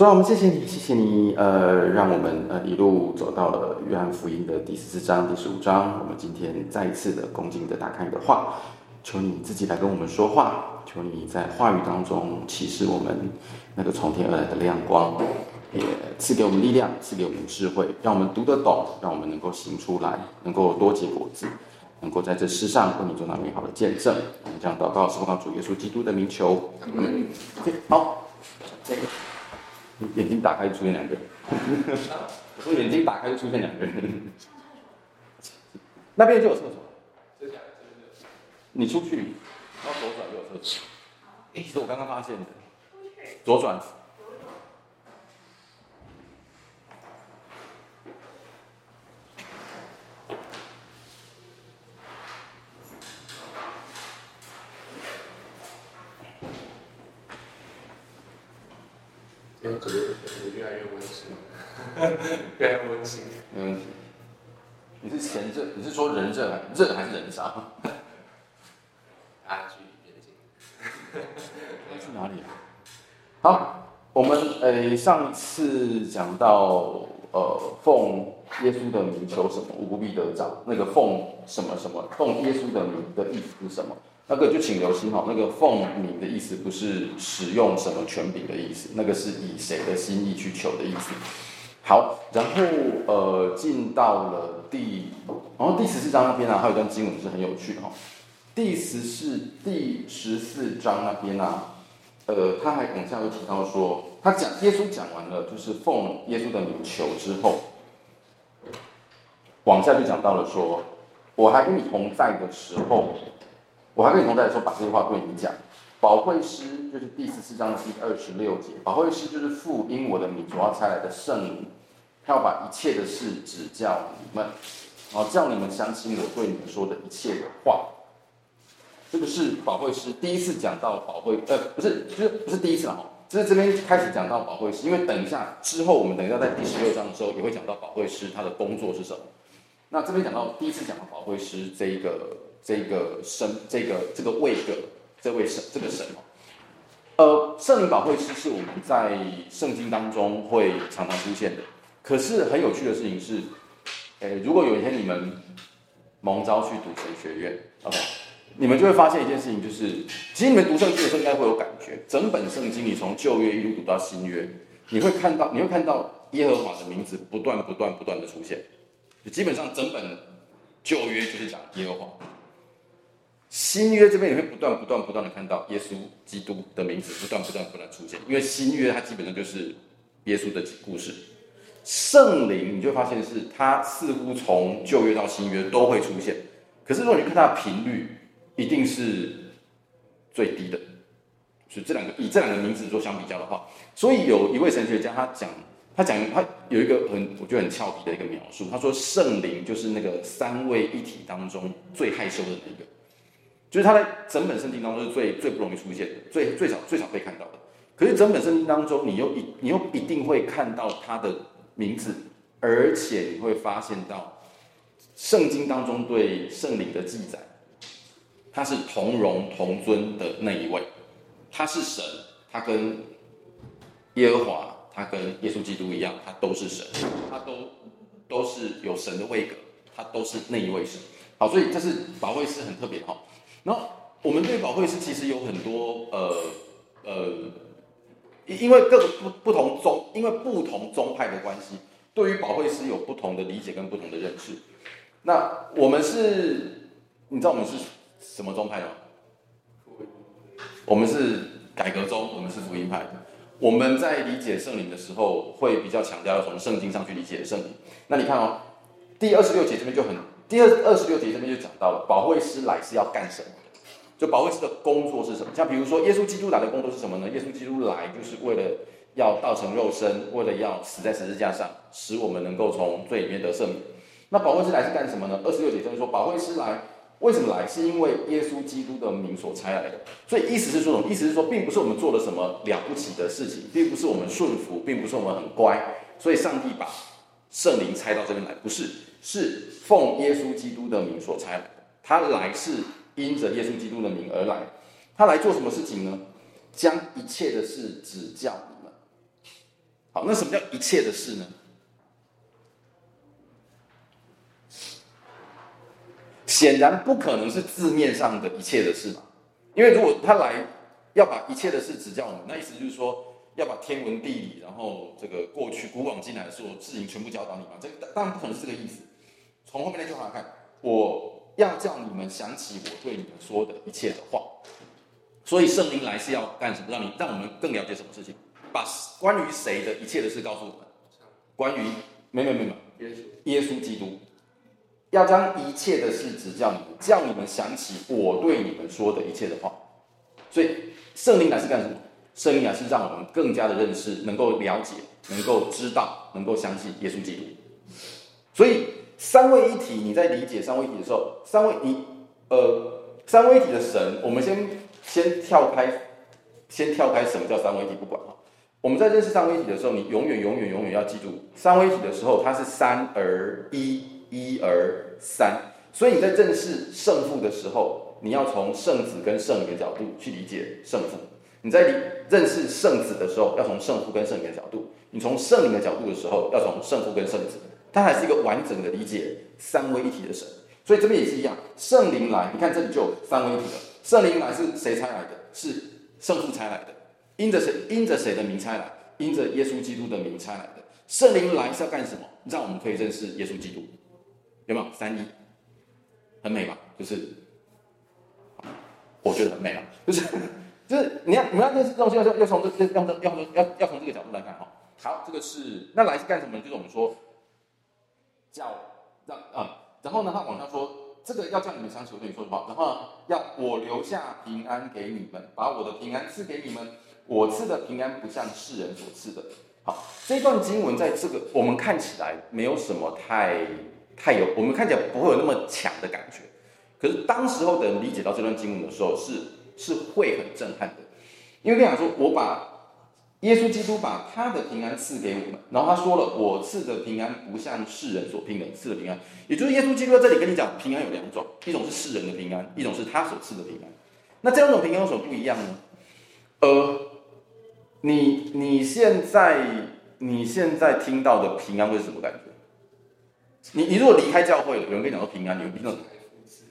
主啊，我们谢谢你，谢谢你，呃，让我们呃一路走到了约翰福音的第十四章、第十五章。我们今天再一次的恭敬的打开你的话，求你自己来跟我们说话，求你在话语当中启示我们那个从天而来的亮光，也赐给我们力量，赐给我们智慧，让我们读得懂，让我们能够行出来，能够多结果子。能够在这世上为你做那美好的见证，我们这样祷告，是奉靠主耶稣基督的名求。嗯好，这个眼睛打开就出现两个人，我说眼睛打开就出现两个人，那边就有厕所，你出去，然后左转就有厕所。哎，其实我刚刚发现的，左转。越来越温馨，越来越温馨。嗯，你是嫌热？你是说人热，热还是人少？啊，距离变近。要去哪里啊？好，我们诶上次讲到呃奉耶稣的名求什么，无不必得着。那个奉什么什么，奉耶稣的名的意思是什么？那个就请留心哈，那个奉名的意思不是使用什么权柄的意思，那个是以谁的心意去求的意思。好，然后呃进到了第，然后第十四章那边啊，还有一段经文是很有趣哈。第十四、第十四章那边啊，呃，他还往下又提到说，他讲耶稣讲完了，就是奉耶稣的名求之后，往下就讲到了说，我还跟你同在的时候。我还跟你同在的时候，把这些话对你讲。保惠师就是第十四章的第二十六节，保惠师就是父因我的名所要差来的圣灵，要把一切的事指教你们，啊，叫你们相信我对你们说的一切的话。这个是保惠师第一次讲到保惠，呃，不是，就是不是第一次了哈，就是这边开始讲到保惠师，因为等一下之后我们等一下在第十六章的时候也会讲到保惠师他的工作是什么。那这边讲到第一次讲到保惠师这一个。这个神，这个这个位格，这位神，这个神哦，呃，圣灵保惠师是我们在圣经当中会常常出现的。可是很有趣的事情是，诶，如果有一天你们蒙召去读神学院，OK，你们就会发现一件事情，就是其实你们读圣经的时候应该会有感觉，整本圣经你从旧约一路读到新约，你会看到，你会看到耶和华的名字不断不断不断的出现，基本上整本旧约就是讲耶和华。新约这边也会不断不断不断的看到耶稣基督的名字不断不断不断出现，因为新约它基本上就是耶稣的故事。圣灵你就会发现是它似乎从旧约到新约都会出现，可是如果你看它的频率，一定是最低的。所以这两个以这两个名字做相比较的话，所以有一位神学家他讲他讲他有一个很我觉得很俏皮的一个描述，他说圣灵就是那个三位一体当中最害羞的那个。就是他在整本圣经当中是最最不容易出现的，最最少最少被看到的。可是整本圣经当中，你又一你又一定会看到他的名字，而且你会发现到圣经当中对圣灵的记载，他是同荣同尊的那一位，他是神，他跟耶和华，他跟耶稣基督一样，他都是神，他都都是有神的位格，他都是那一位神。好，所以这是保惠师很特别哈。然后我们对保惠师其实有很多呃呃，因为各个不不同宗，因为不同宗派的关系，对于保惠师有不同的理解跟不同的认识。那我们是，你知道我们是什么宗派吗？我们是改革宗，我们是福音派。我们在理解圣灵的时候，会比较强调要从圣经上去理解圣灵。那你看哦，第二十六节这边就很。第二二十六节这边就讲到了，保惠师来是要干什么的？就保惠师的工作是什么？像比如说，耶稣基督来的工作是什么呢？耶稣基督来就是为了要道成肉身，为了要死在十字架上，使我们能够从罪里面得赦免。那保惠师来是干什么呢？二十六节这边说，保惠师来为什么来？是因为耶稣基督的名所差来的。所以意思是说什么？意思是说，并不是我们做了什么了不起的事情，并不是我们顺服，并不是我们很乖，所以上帝把圣灵差到这边来，不是。是奉耶稣基督的名所差来的，他来是因着耶稣基督的名而来，他来做什么事情呢？将一切的事指教你们。好，那什么叫一切的事呢？显然不可能是字面上的一切的事嘛，因为如果他来要把一切的事指教我们，那意思就是说要把天文地理，然后这个过去古往今来的所有事情全部教导你嘛，这当然不可能是这个意思。从后面那句话看，我要叫你们想起我对你们说的一切的话，所以圣灵来是要干什么？让你让我们更了解什么事情？把关于谁的一切的事告诉我们？关于没没没没，耶稣耶稣基督。要将一切的事指教你们，叫你们想起我对你们说的一切的话。所以圣灵来是干什么？圣灵来是让我们更加的认识，能够了解，能够知道，能够相信耶稣基督。所以三位一体，你在理解三位一体的时候，三位你呃三位一体的神，我们先先跳开，先跳开什么叫三位一体，不管哈。我们在认识三位一体的时候，你永远永远永远要记住，三位一体的时候，它是三而一。一而三，所以你在认识圣父的时候，你要从圣子跟圣灵的角度去理解圣父；你在理认识圣子的时候，要从圣父跟圣灵的角度；你从圣灵的角度的时候，要从圣父跟圣子。它还是一个完整的理解三位一体的神。所以这边也是一样，圣灵来，你看这里就有三位一体了。圣灵来是谁差来的？是圣父差来的，因着谁？因着谁的名差来？因着耶稣基督的名差来的。圣灵来是要干什么？让我们可以认识耶稣基督。有没有三一？很美吧？就是，我觉得很美啊。就是，就是你要你要认识这东西，要要从这这要要要要要从这个角度来看哈。好，这个是那来是干什么？就是我们说叫让啊，然后呢，他往下说，这个要叫你们相信我对你说的话，然后要我留下平安给你们，把我的平安赐给你们。我赐的平安不像世人所赐的。好，这段经文在这个我们看起来没有什么太。太有，我们看起来不会有那么强的感觉，可是当时候的人理解到这段经文的时候是，是是会很震撼的，因为跟你讲说，我把耶稣基督把他的平安赐给我们，然后他说了，我赐的平安不像世人所聘的赐的平安，也就是耶稣基督在这里跟你讲，平安有两种，一种是世人的平安，一种是他所赐的平安。那这两种平安有什么不一样呢？呃，你你现在你现在听到的平安会是什么感觉？你你如果离开教会了，有人跟你讲说平安，你会听到什么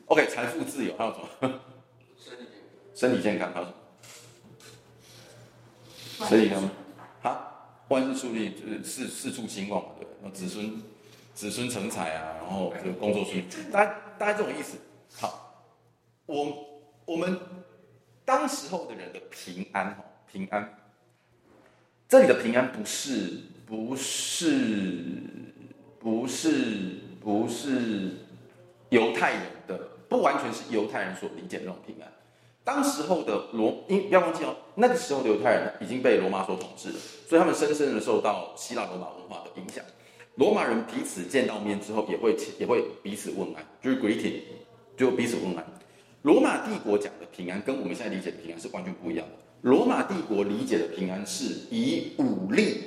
？OK，财富自由，还有什么？身体身体健康，还有什么？身体健康，好，万事顺利，就是四四处兴旺嘛，对，然后子孙子孙成才啊，然后这个工作顺利，大家大家这种意思。好，我我们当时候的人的平安哈，平安，这里的平安不是不是。不是不是犹太人的，不完全是犹太人所理解的那种平安。当时候的罗，因不要忘记哦，那个时候的犹太人已经被罗马所统治了，所以他们深深的受到希腊罗马文化的影响。罗马人彼此见到面之后，也会 也会彼此问安，就是 greeting，就彼此问安。罗马帝国讲的平安，跟我们现在理解的平安是完全不一样的。罗马帝国理解的平安是以武力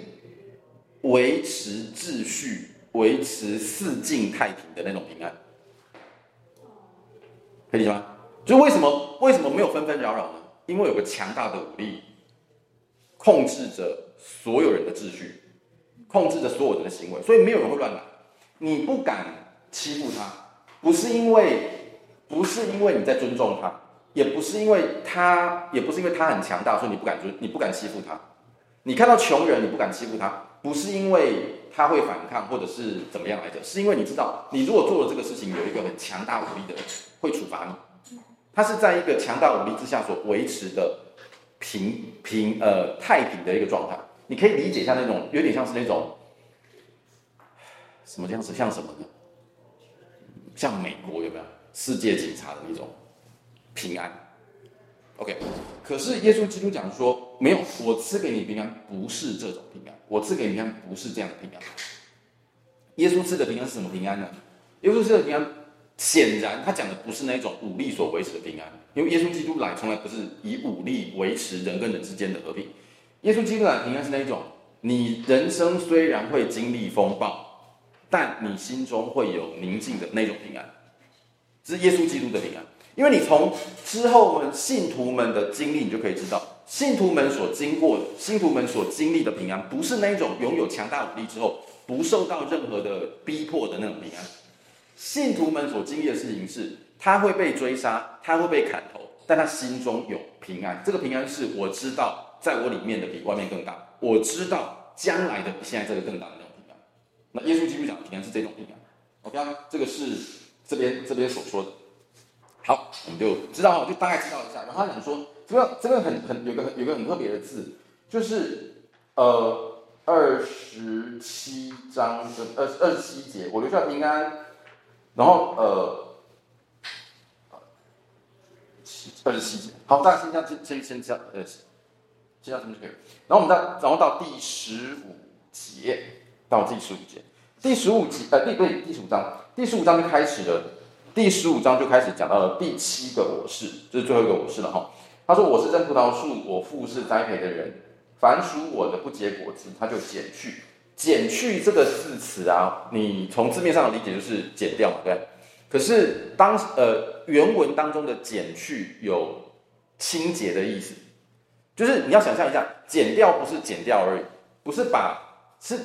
维持秩序。维持四境太平的那种平安，可以理解吗？就为什么为什么没有纷纷扰扰呢？因为有个强大的武力控制着所有人的秩序，控制着所有人的行为，所以没有人会乱来。你不敢欺负他，不是因为不是因为你在尊重他，也不是因为他，也不是因为他很强大，所以你不敢尊，你不敢欺负他。你看到穷人，你不敢欺负他，不是因为。他会反抗，或者是怎么样来着？是因为你知道，你如果做了这个事情，有一个很强大武力的人会处罚你。它是在一个强大武力之下所维持的平平呃太平的一个状态。你可以理解一下那种，有点像是那种什么样子，像什么呢？像美国有没有世界警察的那种平安？OK，可是耶稣基督讲说，没有，我赐给你平安，不是这种平安。我赐给你平安，不是这样的平安。耶稣赐的平安是什么平安呢？耶稣赐的平安，显然他讲的不是那种武力所维持的平安，因为耶稣基督来从来不是以武力维持人跟人之间的和平。耶稣基督来的平安是那一种，你人生虽然会经历风暴，但你心中会有宁静的那种平安，这是耶稣基督的平安。因为你从之后我们信徒们的经历，你就可以知道。信徒们所经过，信徒们所经历的平安，不是那一种拥有强大武力之后不受到任何的逼迫的那种平安。信徒们所经历的事情是，他会被追杀，他会被砍头，但他心中有平安。这个平安是我知道，在我里面的比外面更大。我知道将来的比现在这个更大的那种平安。那耶稣基督讲的平安是这种平安。OK，这个是这边这边所说的。好，我们就知道，就大概知道一下。然后他讲说，这个这个很很有个有个很特别的字，就是呃二十七章的二二十七节，我留下平安。然后呃，七二十七节，好，大家先这样先先先这样呃，先这样这么就可以。然后我们再然后到第十五节，到第十五节，第十五节呃第对第十五章，第十五章就开始了，第十五章就开始讲到了第七个我是，这、就是最后一个我是了哈。他说我是真葡萄树，我父是栽培的人，凡属我的不结果子，他就剪去。减去这个字词啊，你从字面上的理解就是减掉嘛，对。可是当呃原文当中的减去有清洁的意思，就是你要想象一下，减掉不是减掉而已，不是把是，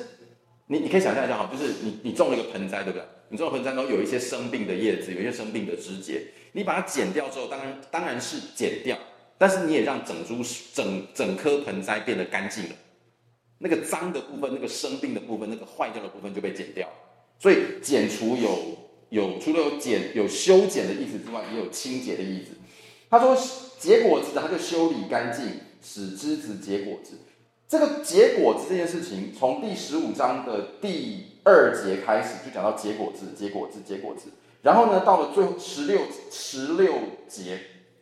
你你可以想象一下哈，就是你你种了一个盆栽，对不对？你种盆栽中有一些生病的叶子，有一些生病的枝节，你把它剪掉之后，当然当然是剪掉，但是你也让整株整整棵盆栽变得干净了。那个脏的部分，那个生病的部分，那个坏掉的部分就被剪掉。所以剪除有有除了有剪有修剪的意思之外，也有清洁的意思。他说结果子，他就修理干净，使枝子结果子。这个结果子这件事情，从第十五章的第二节开始就讲到结果子，结果子，结果子。然后呢，到了最后十六十六节，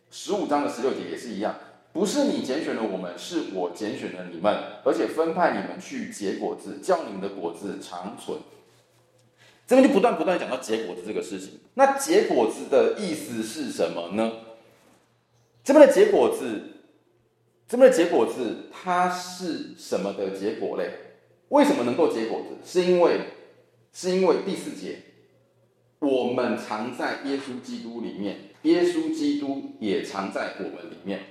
十五章的十六节也是一样。不是你拣选了我们，是我拣选了你们，而且分派你们去结果子，叫你们的果子长存。这边就不断不断讲到结果子这个事情。那结果子的意思是什么呢？这边的结果子，这边的结果子，它是什么的结果嘞？为什么能够结果子？是因为，是因为第四节，我们藏在耶稣基督里面，耶稣基督也藏在我们里面。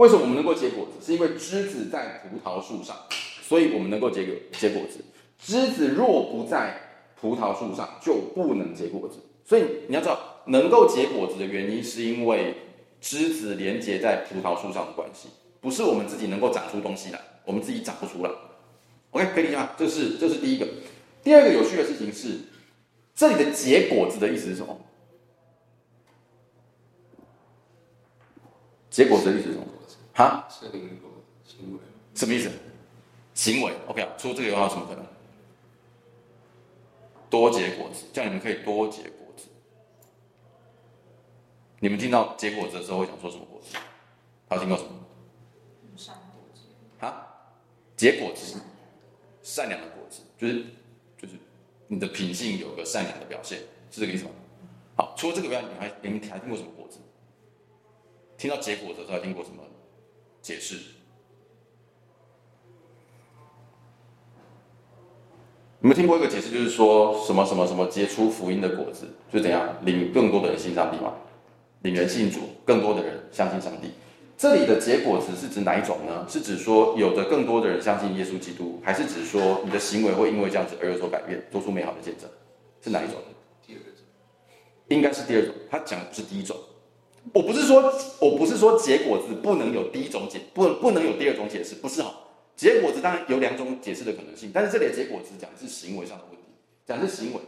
为什么我们能够结果子？是因为枝子在葡萄树上，所以我们能够结果结果子。枝子若不在葡萄树上，就不能结果子。所以你要知道，能够结果子的原因，是因为枝子连接在葡萄树上的关系，不是我们自己能够长出东西来，我们自己长不出来。OK，可以理解吗？这是这是第一个。第二个有趣的事情是，这里的结果子的意思是什么？结果子的意思是什么？啊，是一个行为，什么意思？行为，OK 啊，除了这个有没有什么可能？多结果子，这样你们可以多结果子。你们听到结果子的时候会想说什么果子？还有听过什么？善果子。哈，结果子，善良的果子，就是就是你的品性有个善良的表现，是这个意思吗？好，除了这个以外，你还你们还听过什么果子？听到结果子的时候还听过什么？解释，你们听过一个解释，就是说什么什么什么结出福音的果子，就怎样领更多的人信上帝嘛，领人信主，更多的人相信上帝。这里的结果子是指哪一种呢？是指说有的更多的人相信耶稣基督，还是指说你的行为会因为这样子而有所改变，做出美好的见证？是哪一种？第二种，应该是第二种。他讲的不是第一种。我不是说，我不是说结果子不能有第一种解，不不能有第二种解释，不是哈。结果子当然有两种解释的可能性，但是这里的结果子讲的是行为上的问题，讲的是行为，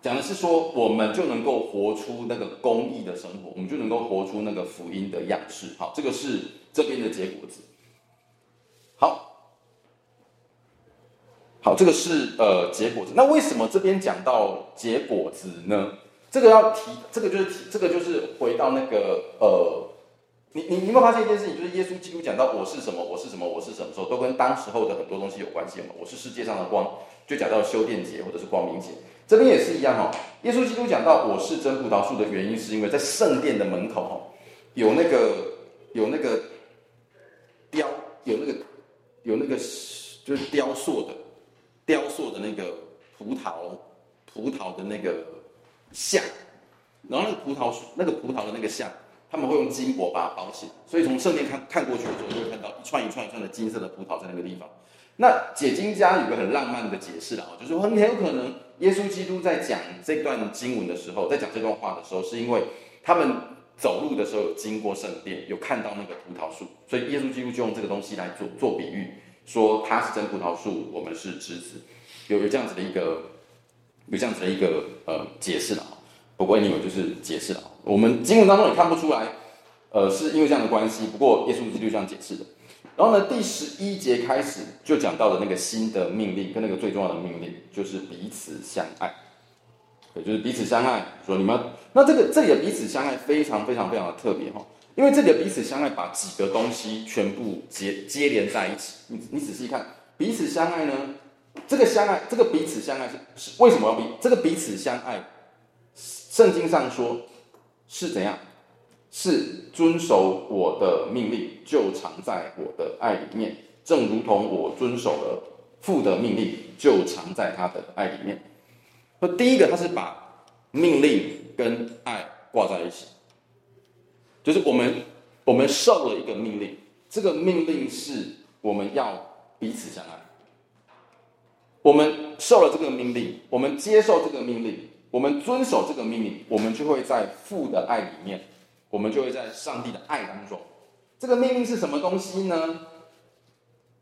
讲的是说我们就能够活出那个公义的生活，我们就能够活出那个福音的样式。好，这个是这边的结果子。好，好，这个是呃结果子。那为什么这边讲到结果子呢？这个要提，这个就是提，这个就是回到那个呃，你你你有没有发现一件事情？就是耶稣基督讲到我是什么，我是什么，我是什么时候，都跟当时候的很多东西有关系嘛。我是世界上的光，就讲到修殿节或者是光明节，这边也是一样哈。耶稣基督讲到我是真葡萄树的原因，是因为在圣殿的门口哈，有那个有那个雕，有那个有那个就是雕塑的雕塑的那个葡萄葡萄的那个。像，然后那个葡萄树，那个葡萄的那个像，他们会用金箔把它包起。来，所以从圣殿看看过去的时候，就会看到一串一串一串的金色的葡萄在那个地方。那解经家有个很浪漫的解释啊，就是说很有可能耶稣基督在讲这段经文的时候，在讲这段话的时候，是因为他们走路的时候有经过圣殿，有看到那个葡萄树，所以耶稣基督就用这个东西来做做比喻，说他是真葡萄树，我们是枝子，有有这样子的一个有这样子的一个呃解释了。不过你们就是解释了，我们经文当中也看不出来，呃，是因为这样的关系。不过耶稣基督这样解释的。然后呢，第十一节开始就讲到了那个新的命令，跟那个最重要的命令就是彼此相爱，对，就是彼此相爱。说你们那这个这里的彼此相爱非常非常非常的特别哈，因为这里的彼此相爱把几个东西全部接接连在一起。你你仔细看，彼此相爱呢，这个相爱，这个彼此相爱是是为什么要彼这个彼此相爱？圣经上说是怎样？是遵守我的命令，就藏在我的爱里面，正如同我遵守了父的命令，就藏在他的爱里面。那第一个，他是把命令跟爱挂在一起，就是我们我们受了一个命令，这个命令是我们要彼此相爱。我们受了这个命令，我们接受这个命令。我们遵守这个命令，我们就会在父的爱里面，我们就会在上帝的爱当中。这个命令是什么东西呢？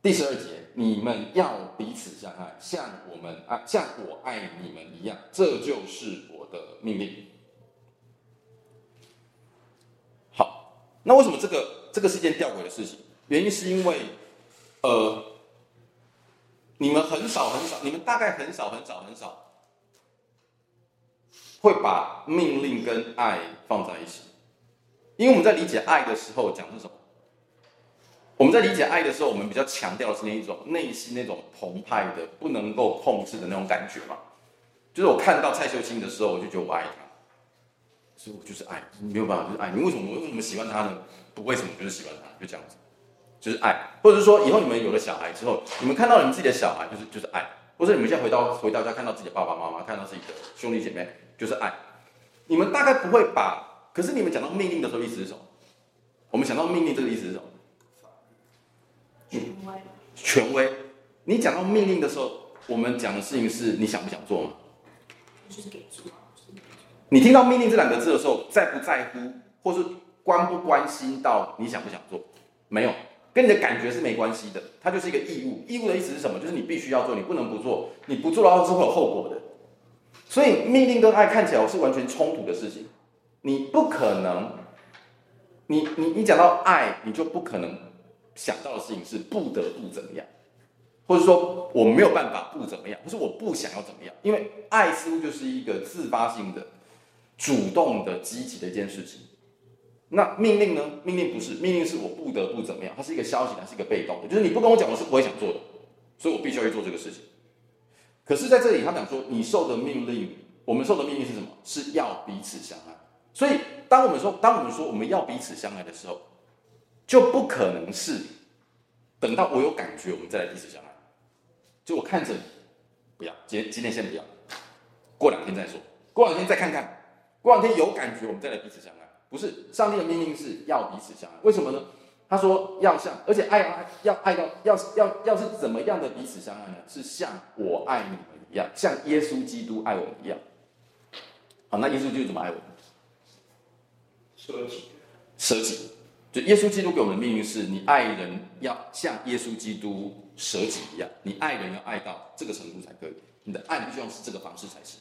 第十二节，你们要彼此相爱，像我们爱，像我爱你们一样，这就是我的命令。好，那为什么这个这个是件吊诡的事情？原因是因为，呃，你们很少很少，你们大概很少很少很少。会把命令跟爱放在一起，因为我们在理解爱的时候讲的是什么？我们在理解爱的时候，我们比较强调的是那一种内心那种澎湃的、不能够控制的那种感觉嘛。就是我看到蔡秀清的时候，我就觉得我爱他，所以我就是爱，没有办法就是爱你。为什么我为什么喜欢他呢？不为什么就是喜欢他，就这样子，就是爱。或者是说，以后你们有了小孩之后，你们看到你们自己的小孩，就是就是爱。或者你们现在回到回到家，看到自己的爸爸妈妈，看到自己的兄弟姐妹。就是爱，你们大概不会把，可是你们讲到命令的时候，意思是什么？我们讲到命令这个意思是什么？权威。权威。你讲到命令的时候，我们讲的事情是你想不想做吗？就是给做。你听到命令这两个字的时候，在不在乎，或是关不关心到你想不想做？没有，跟你的感觉是没关系的，它就是一个义务。义务的意思是什么？就是你必须要做，你不能不做，你不做的话是会有后果的。所以命令跟爱看起来是完全冲突的事情，你不可能，你你你讲到爱，你就不可能想到的事情是不得不怎么样，或者说我没有办法不怎么样，不是我不想要怎么样，因为爱似乎就是一个自发性的、主动的、积极的一件事情。那命令呢？命令不是，命令是我不得不怎么样，它是一个消极，它是一个被动的，就是你不跟我讲，我是不会想做的，所以我必须要去做这个事情。可是，在这里，他讲说，你受的命令，我们受的命令是什么？是要彼此相爱。所以，当我们说，当我们说我们要彼此相爱的时候，就不可能是等到我有感觉，我们再来彼此相爱。就我看着你，不要，今今天先不要，过两天再说，过两天再看看，过两天有感觉，我们再来彼此相爱。不是，上帝的命令是要彼此相爱。为什么呢？他说要像，而且爱爱要爱到要要要是怎么样的彼此相爱呢？是像我爱你们一样，像耶稣基督爱我们一样。好，那耶稣基督怎么爱我们？舍己。舍己，就耶稣基督给我们的命运是：你爱人要像耶稣基督舍己一样，你爱人要爱到这个程度才可以。你的爱必须用是这个方式才是，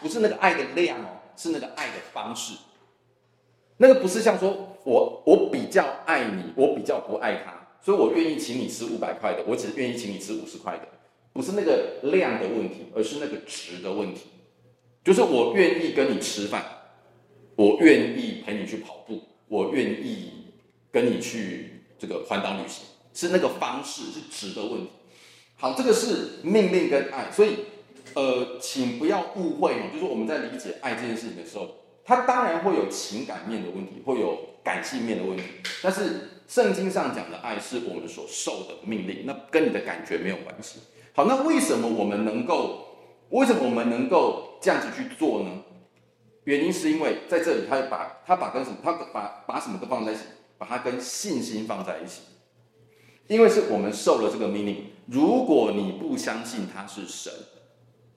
不是那个爱的量哦，是那个爱的方式。那个不是像说。我我比较爱你，我比较不爱他，所以我愿意请你吃五百块的，我只愿意请你吃五十块的，不是那个量的问题，而是那个值的问题。就是我愿意跟你吃饭，我愿意陪你去跑步，我愿意跟你去这个环岛旅行，是那个方式，是值的问题。好，这个是命令跟爱，所以呃，请不要误会哦，就是我们在理解爱这件事情的时候，它当然会有情感面的问题，会有。感性面的问题，但是圣经上讲的爱是我们所受的命令，那跟你的感觉没有关系。好，那为什么我们能够，为什么我们能够这样子去做呢？原因是因为在这里，他把他把跟什么，他把把什么都放在一起，把它跟信心放在一起。因为是我们受了这个命令，如果你不相信他是神，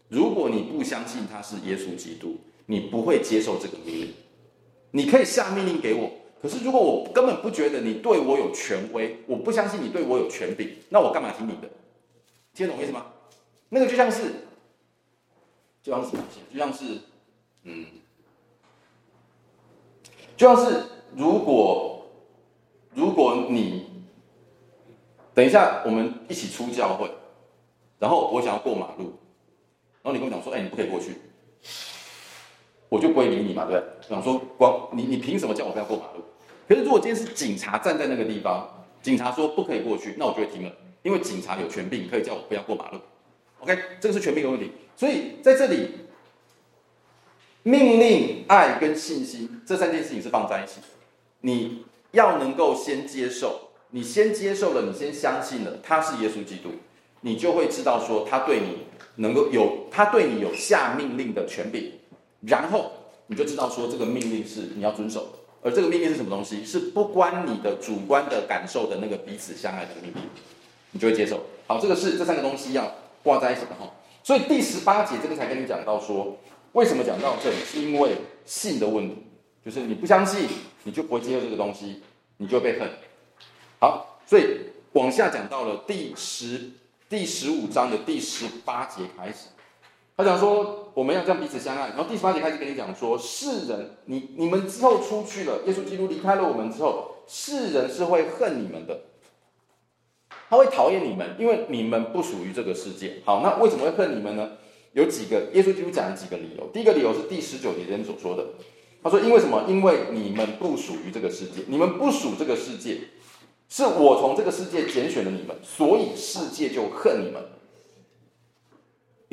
如果你不相信他是耶稣基督，你不会接受这个命令。你可以下命令给我，可是如果我根本不觉得你对我有权威，我不相信你对我有权柄，那我干嘛听你的？听得懂意思吗？那个就像是，就像是什么？就像是，嗯，就像是如果如果你等一下我们一起出教会，然后我想要过马路，然后你跟我讲说，哎，你不可以过去。我就不会理你嘛，对不对？想说光你你凭什么叫我不要过马路？可是如果今天是警察站在那个地方，警察说不可以过去，那我就会听了，因为警察有权柄可以叫我不要过马路。OK，这个是权柄的问题。所以在这里，命令、爱跟信心这三件事情是放在一起。你要能够先接受，你先接受了，你先相信了他是耶稣基督，你就会知道说他对你能够有他对你有下命令的权柄。然后你就知道说这个命令是你要遵守的，而这个命令是什么东西？是不关你的主观的感受的那个彼此相爱的命令，你就会接受。好，这个是这三个东西要挂在一起的哈。所以第十八节这个才跟你讲到说，为什么讲到这里？是因为信的问题，就是你不相信，你就不会接受这个东西，你就会被恨。好，所以往下讲到了第十第十五章的第十八节开始。他讲说，我们要这样彼此相爱。然后第十八节开始跟你讲说，世人，你你们之后出去了，耶稣基督离开了我们之后，世人是会恨你们的，他会讨厌你们，因为你们不属于这个世界。好，那为什么会恨你们呢？有几个，耶稣基督讲了几个理由。第一个理由是第十九节这边所说的，他说，因为什么？因为你们不属于这个世界，你们不属这个世界，是我从这个世界拣选了你们，所以世界就恨你们。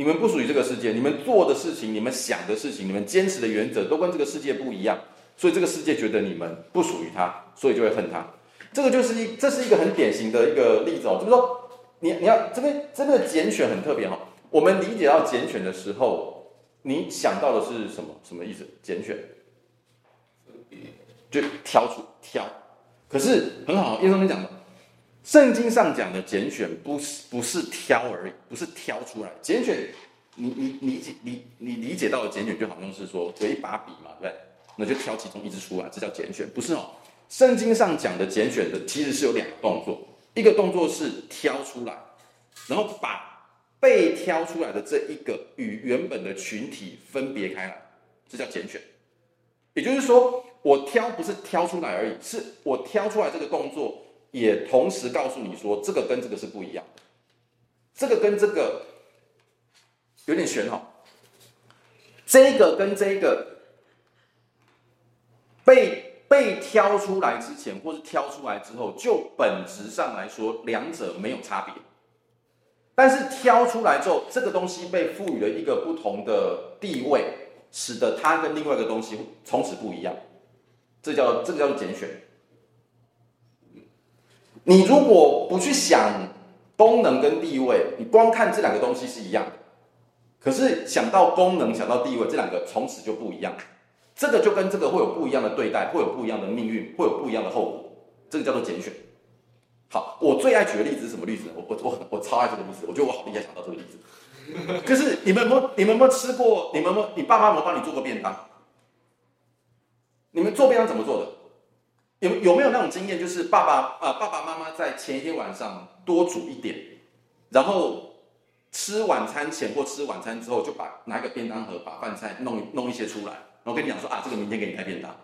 你们不属于这个世界，你们做的事情、你们想的事情、你们坚持的原则都跟这个世界不一样，所以这个世界觉得你们不属于他，所以就会恨他。这个就是一，这是一个很典型的一个例子哦，就是说，你你要这边这边的拣选很特别哈。我们理解到拣选的时候，你想到的是什么？什么意思？拣选，就挑出挑。可是很好，叶松你讲的。圣经上讲的拣选不是不是挑而已，不是挑出来。拣选，你你理解你你理解到的拣选就好像是说有一把笔嘛，对？那就挑其中一支出来，这叫拣选，不是哦。圣经上讲的拣选的其实是有两个动作，一个动作是挑出来，然后把被挑出来的这一个与原本的群体分别开来，这叫拣选。也就是说，我挑不是挑出来而已，是我挑出来这个动作。也同时告诉你说，这个跟这个是不一样的，这个跟这个有点玄哈。这个跟这个被被挑出来之前，或是挑出来之后，就本质上来说，两者没有差别。但是挑出来之后，这个东西被赋予了一个不同的地位，使得它跟另外一个东西从此不一样。这叫这个叫做拣选。你如果不去想功能跟地位，你光看这两个东西是一样的，可是想到功能、想到地位，这两个从此就不一样。这个就跟这个会有不一样的对待，会有不一样的命运，会有不一样的后果。这个叫做拣选。好，我最爱举的例子是什么例子？我我我我超爱这个例子，我觉得我好厉害，想到这个例子。可是你们有没有你们有没有吃过？你们有没有你爸妈有没有帮你做过便当？你们做便当怎么做的？有有没有那种经验，就是爸爸啊、呃、爸爸妈妈在前一天晚上多煮一点，然后吃晚餐前或吃晚餐之后，就把拿一个便当盒，把饭菜弄弄一些出来，然后跟你讲说啊，这个明天给你开便当，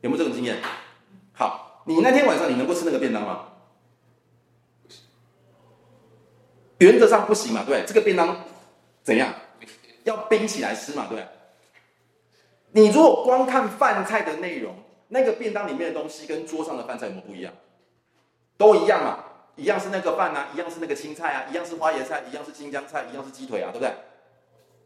有没有这种经验？好，你那天晚上你能够吃那个便当吗？原则上不行嘛，对，这个便当怎样？要冰起来吃嘛，对。你如果光看饭菜的内容。那个便当里面的东西跟桌上的饭菜有没有不一样？都一样嘛，一样是那个饭啊，一样是那个青菜啊，一样是花椰菜，一样是青江菜，一样是鸡腿啊，对不对？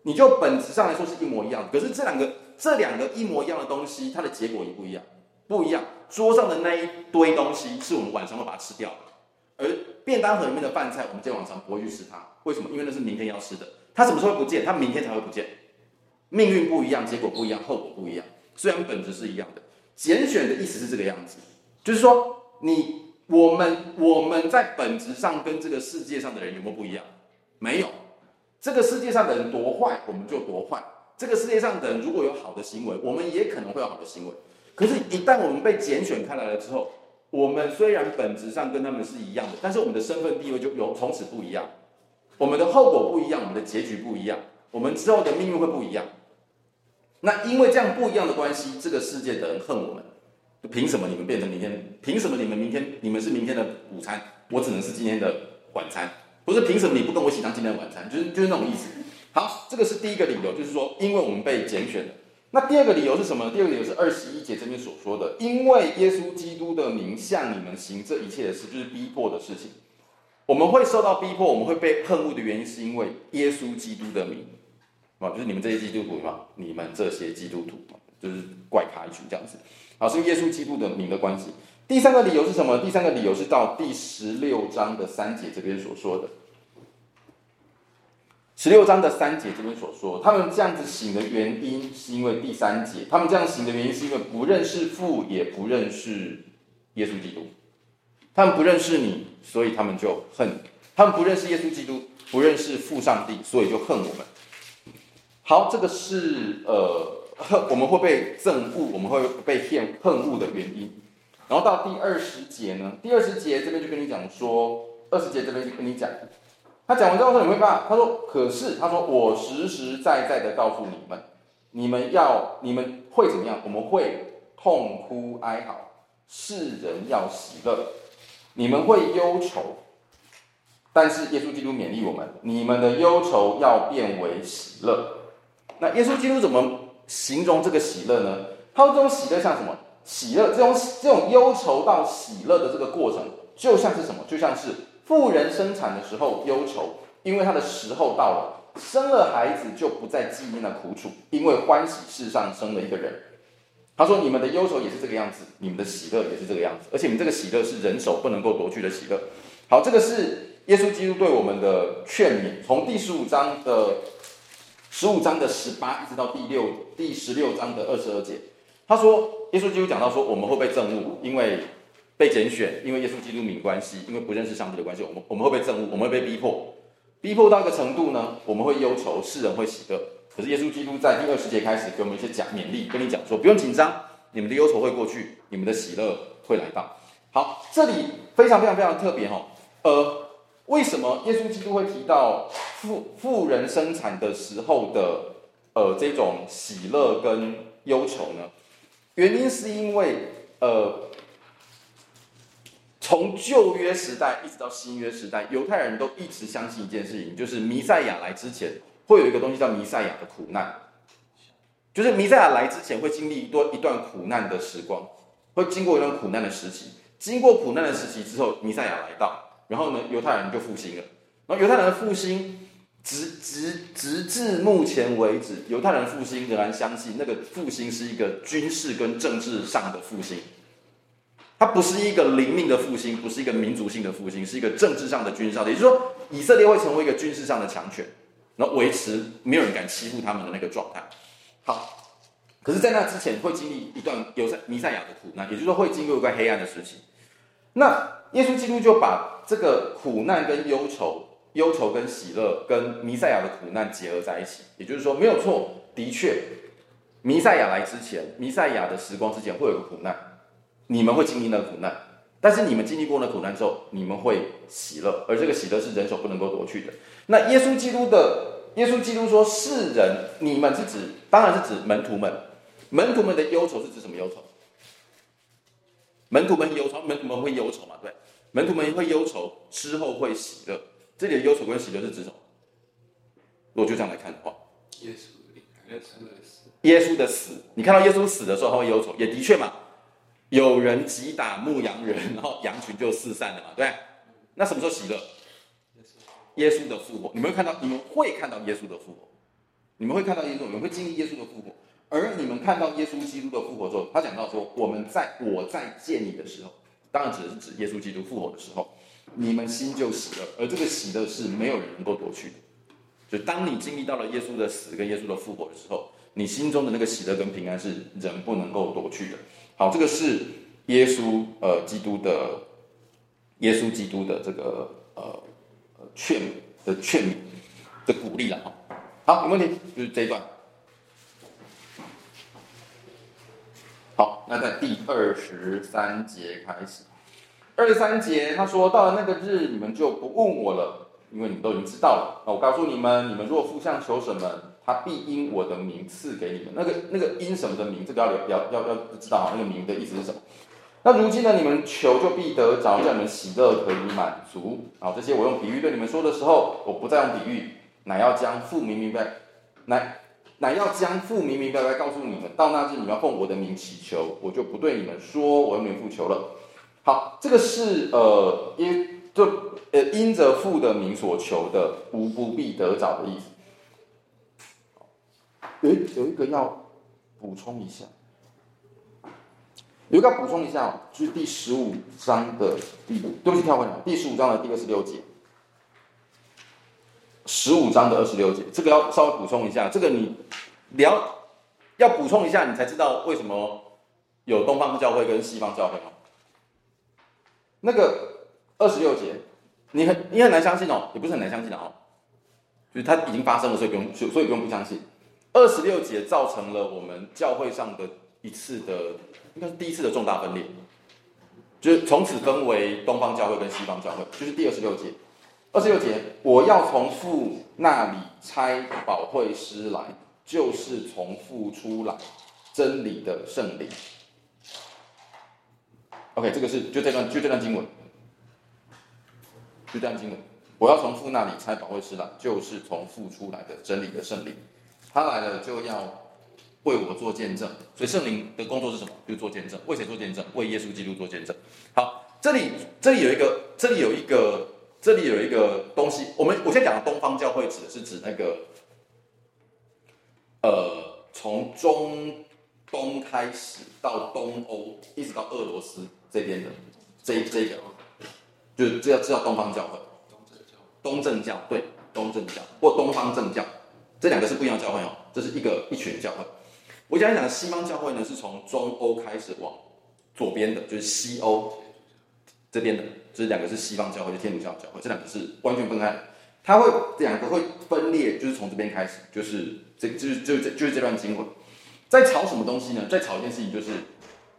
你就本质上来说是一模一样，可是这两个这两个一模一样的东西，它的结果也不一样，不一样。桌上的那一堆东西是我们晚上会把它吃掉的，而便当盒里面的饭菜，我们今天晚上不会去吃它。为什么？因为那是明天要吃的，它什么时候不见？它明天才会不见。命运不一样，结果不一样，后果不一样。虽然本质是一样的，拣选的意思是这个样子，就是说你我们我们在本质上跟这个世界上的人有没有不一样？没有。这个世界上的人多坏，我们就多坏。这个世界上的人如果有好的行为，我们也可能会有好的行为。可是，一旦我们被拣选开来了之后，我们虽然本质上跟他们是一样的，但是我们的身份地位就有从此不一样，我们的后果不一样，我们的结局不一样，我们之后的命运会不一样。那因为这样不一样的关系，这个世界的人恨我们，凭什么你们变成明天？凭什么你们明天你们是明天的午餐，我只能是今天的晚餐？不是凭什么你不跟我一起当今天的晚餐？就是就是那种意思。好，这个是第一个理由，就是说因为我们被拣选了。那第二个理由是什么？第二个理由是二十一节这边所说的，因为耶稣基督的名向你们行这一切的事，就是逼迫的事情。我们会受到逼迫，我们会被恨恶的原因，是因为耶稣基督的名啊，就是你们这些基督徒嘛，你们这些基督徒就是怪咖一群这样子。好，是耶稣基督的名的关系。第三个理由是什么？第三个理由是到第十六章的三节这边所说的。十六章的三节这边所说，他们这样子醒的原因，是因为第三节，他们这样醒的原因，是因为不认识父，也不认识耶稣基督。他们不认识你，所以他们就恨你；他们不认识耶稣基督，不认识父上帝，所以就恨我们。好，这个是呃我们会被憎恶，我们会被恨恨恶的原因。然后到第二十节呢？第二十节这边就跟你讲说，二十节这边就跟你讲，他讲完之后说你会怕，他说可是他说我实实在在的告诉你们，你们要你们会怎么样？我们会痛哭哀嚎，世人要喜乐，你们会忧愁，但是耶稣基督勉励我们，你们的忧愁要变为喜乐。那耶稣基督怎么形容这个喜乐呢？他说这种喜乐像什么？喜乐这种这种忧愁到喜乐的这个过程，就像是什么？就像是妇人生产的时候忧愁，因为她的时候到了，生了孩子就不再纪念那苦楚，因为欢喜世上生了一个人。他说：“你们的忧愁也是这个样子，你们的喜乐也是这个样子，而且你们这个喜乐是人手不能够夺去的喜乐。”好，这个是耶稣基督对我们的劝勉，从第十五章的十五章的十八一直到第六第十六章的二十二节。他说：“耶稣基督讲到说，我们会被憎恶，因为被拣选，因为耶稣基督名关系，因为不认识上帝的关系，我们我们会被憎恶，我们会被逼迫，逼迫到一个程度呢，我们会忧愁，世人会喜乐。可是耶稣基督在第二十节开始给我们一些讲勉励，跟你讲说，不用紧张，你们的忧愁会过去，你们的喜乐会来到。好，这里非常非常非常特别哈，呃，为什么耶稣基督会提到富富人生产的时候的呃这种喜乐跟忧愁呢？”原因是因为，呃，从旧约时代一直到新约时代，犹太人都一直相信一件事情，就是弥赛亚来之前会有一个东西叫弥赛亚的苦难，就是弥赛亚来之前会经历一段一段苦难的时光，会经过一段苦难的时期，经过苦难的时期之后，弥赛亚来到，然后呢，犹太人就复兴了，然后犹太人的复兴。直直直至目前为止，犹太人复兴仍然相信那个复兴是一个军事跟政治上的复兴，它不是一个灵命的复兴，不是一个民族性的复兴，是一个政治上的军事上的。也就是说，以色列会成为一个军事上的强权，然后维持没有人敢欺负他们的那个状态。好，可是，在那之前会经历一段犹赛弥赛亚的苦难，也就是说会经过一段黑暗的时期。那耶稣基督就把这个苦难跟忧愁。忧愁跟喜乐跟弥赛亚的苦难结合在一起，也就是说没有错，的确，弥赛亚来之前，弥赛亚的时光之前会有个苦难，你们会经历那个苦难，但是你们经历过那苦难之后，你们会喜乐，而这个喜乐是人手不能够夺去的。那耶稣基督的耶稣基督说，世人，你们是指，当然是指门徒们，门徒们的忧愁是指什么忧愁？门徒们忧愁，门徒们会忧愁嘛？对，门徒们会忧愁之后会喜乐。这里的忧愁跟喜乐是指什么？如果就这样来看的话，耶稣耶稣的死，耶稣的死，你看到耶稣死的时候，他会忧愁，也的确嘛，有人击打牧羊人，然后羊群就四散了嘛，对。那什么时候喜乐？耶稣的复活，你们会看到，你们会看到耶稣的复活，你们会看到耶稣，你们会经历耶稣的复活，而你们看到耶稣基督的复活之后，他讲到说，我们在我在见你的时候，当然指的是指耶稣基督复活的时候。你们心就喜乐，而这个喜乐是没有人能够夺去的。就当你经历到了耶稣的死跟耶稣的复活的时候，你心中的那个喜乐跟平安是人不能够夺去的。好，这个是耶稣呃基督的耶稣基督的这个呃劝的劝的鼓励了哈。好，有问题就是这一段。那在第二十三节开始。二十三节他说：“到了那个日，你们就不问我了，因为你们都已经知道了。那我告诉你们，你们若父向求什么，他必因我的名赐给你们。那个那个因什么的名，这个要要要要知道哈，那个名的意思是什么？那如今呢，你们求就必得着，叫你们喜乐可以满足。好，这些我用比喻对你们说的时候，我不再用比喻，乃要将父明明白，乃。”乃要将父明明白白告诉你们，到那日你们要奉我的名祈求，我就不对你们说我用名复求了。好，这个是呃因就呃因着父的名所求的，无不必得着的意思。有有一个要补充一下，有一个要补充一下哦，就是第十五章的第，对不起，跳过来，第十五章的第二十六节。十五章的二十六节，这个要稍微补充一下。这个你了要补充一下，你才知道为什么有东方教会跟西方教会吗？那个二十六节，你很你很难相信哦，也不是很难相信的哦，就是它已经发生了，所以不用所以不用不相信。二十六节造成了我们教会上的一次的，应该是第一次的重大分裂，就是从此分为东方教会跟西方教会，就是第二十六节。二十六节，我要从父那里差保惠师来，就是从父出来真理的圣灵。OK，这个是就这段就这段经文，就这段经文。我要从父那里差保惠师来，就是从父出来的真理的圣灵。他来了就要为我做见证，所以圣灵的工作是什么？就是做见证。为谁做见证？为耶稣基督做见证。好，这里这里有一个，这里有一个。这里有一个东西，我们我现在讲的东方教会指的是指那个，呃，从中东开始到东欧，一直到俄罗斯这边的这这一条，就这叫这叫东方教会。东正教，对，东正教或东方正教，这两个是不一样的教会哦，这是一个一群教会。我讲一讲西方教会呢，是从中欧开始往左边的，就是西欧这边的。这两个是西方教会，就天主教教会，这两个是完全分开的。它会两个会分裂，就是从这边开始，就是这就是就这就是这段经文，在吵什么东西呢？在吵一件事情，就是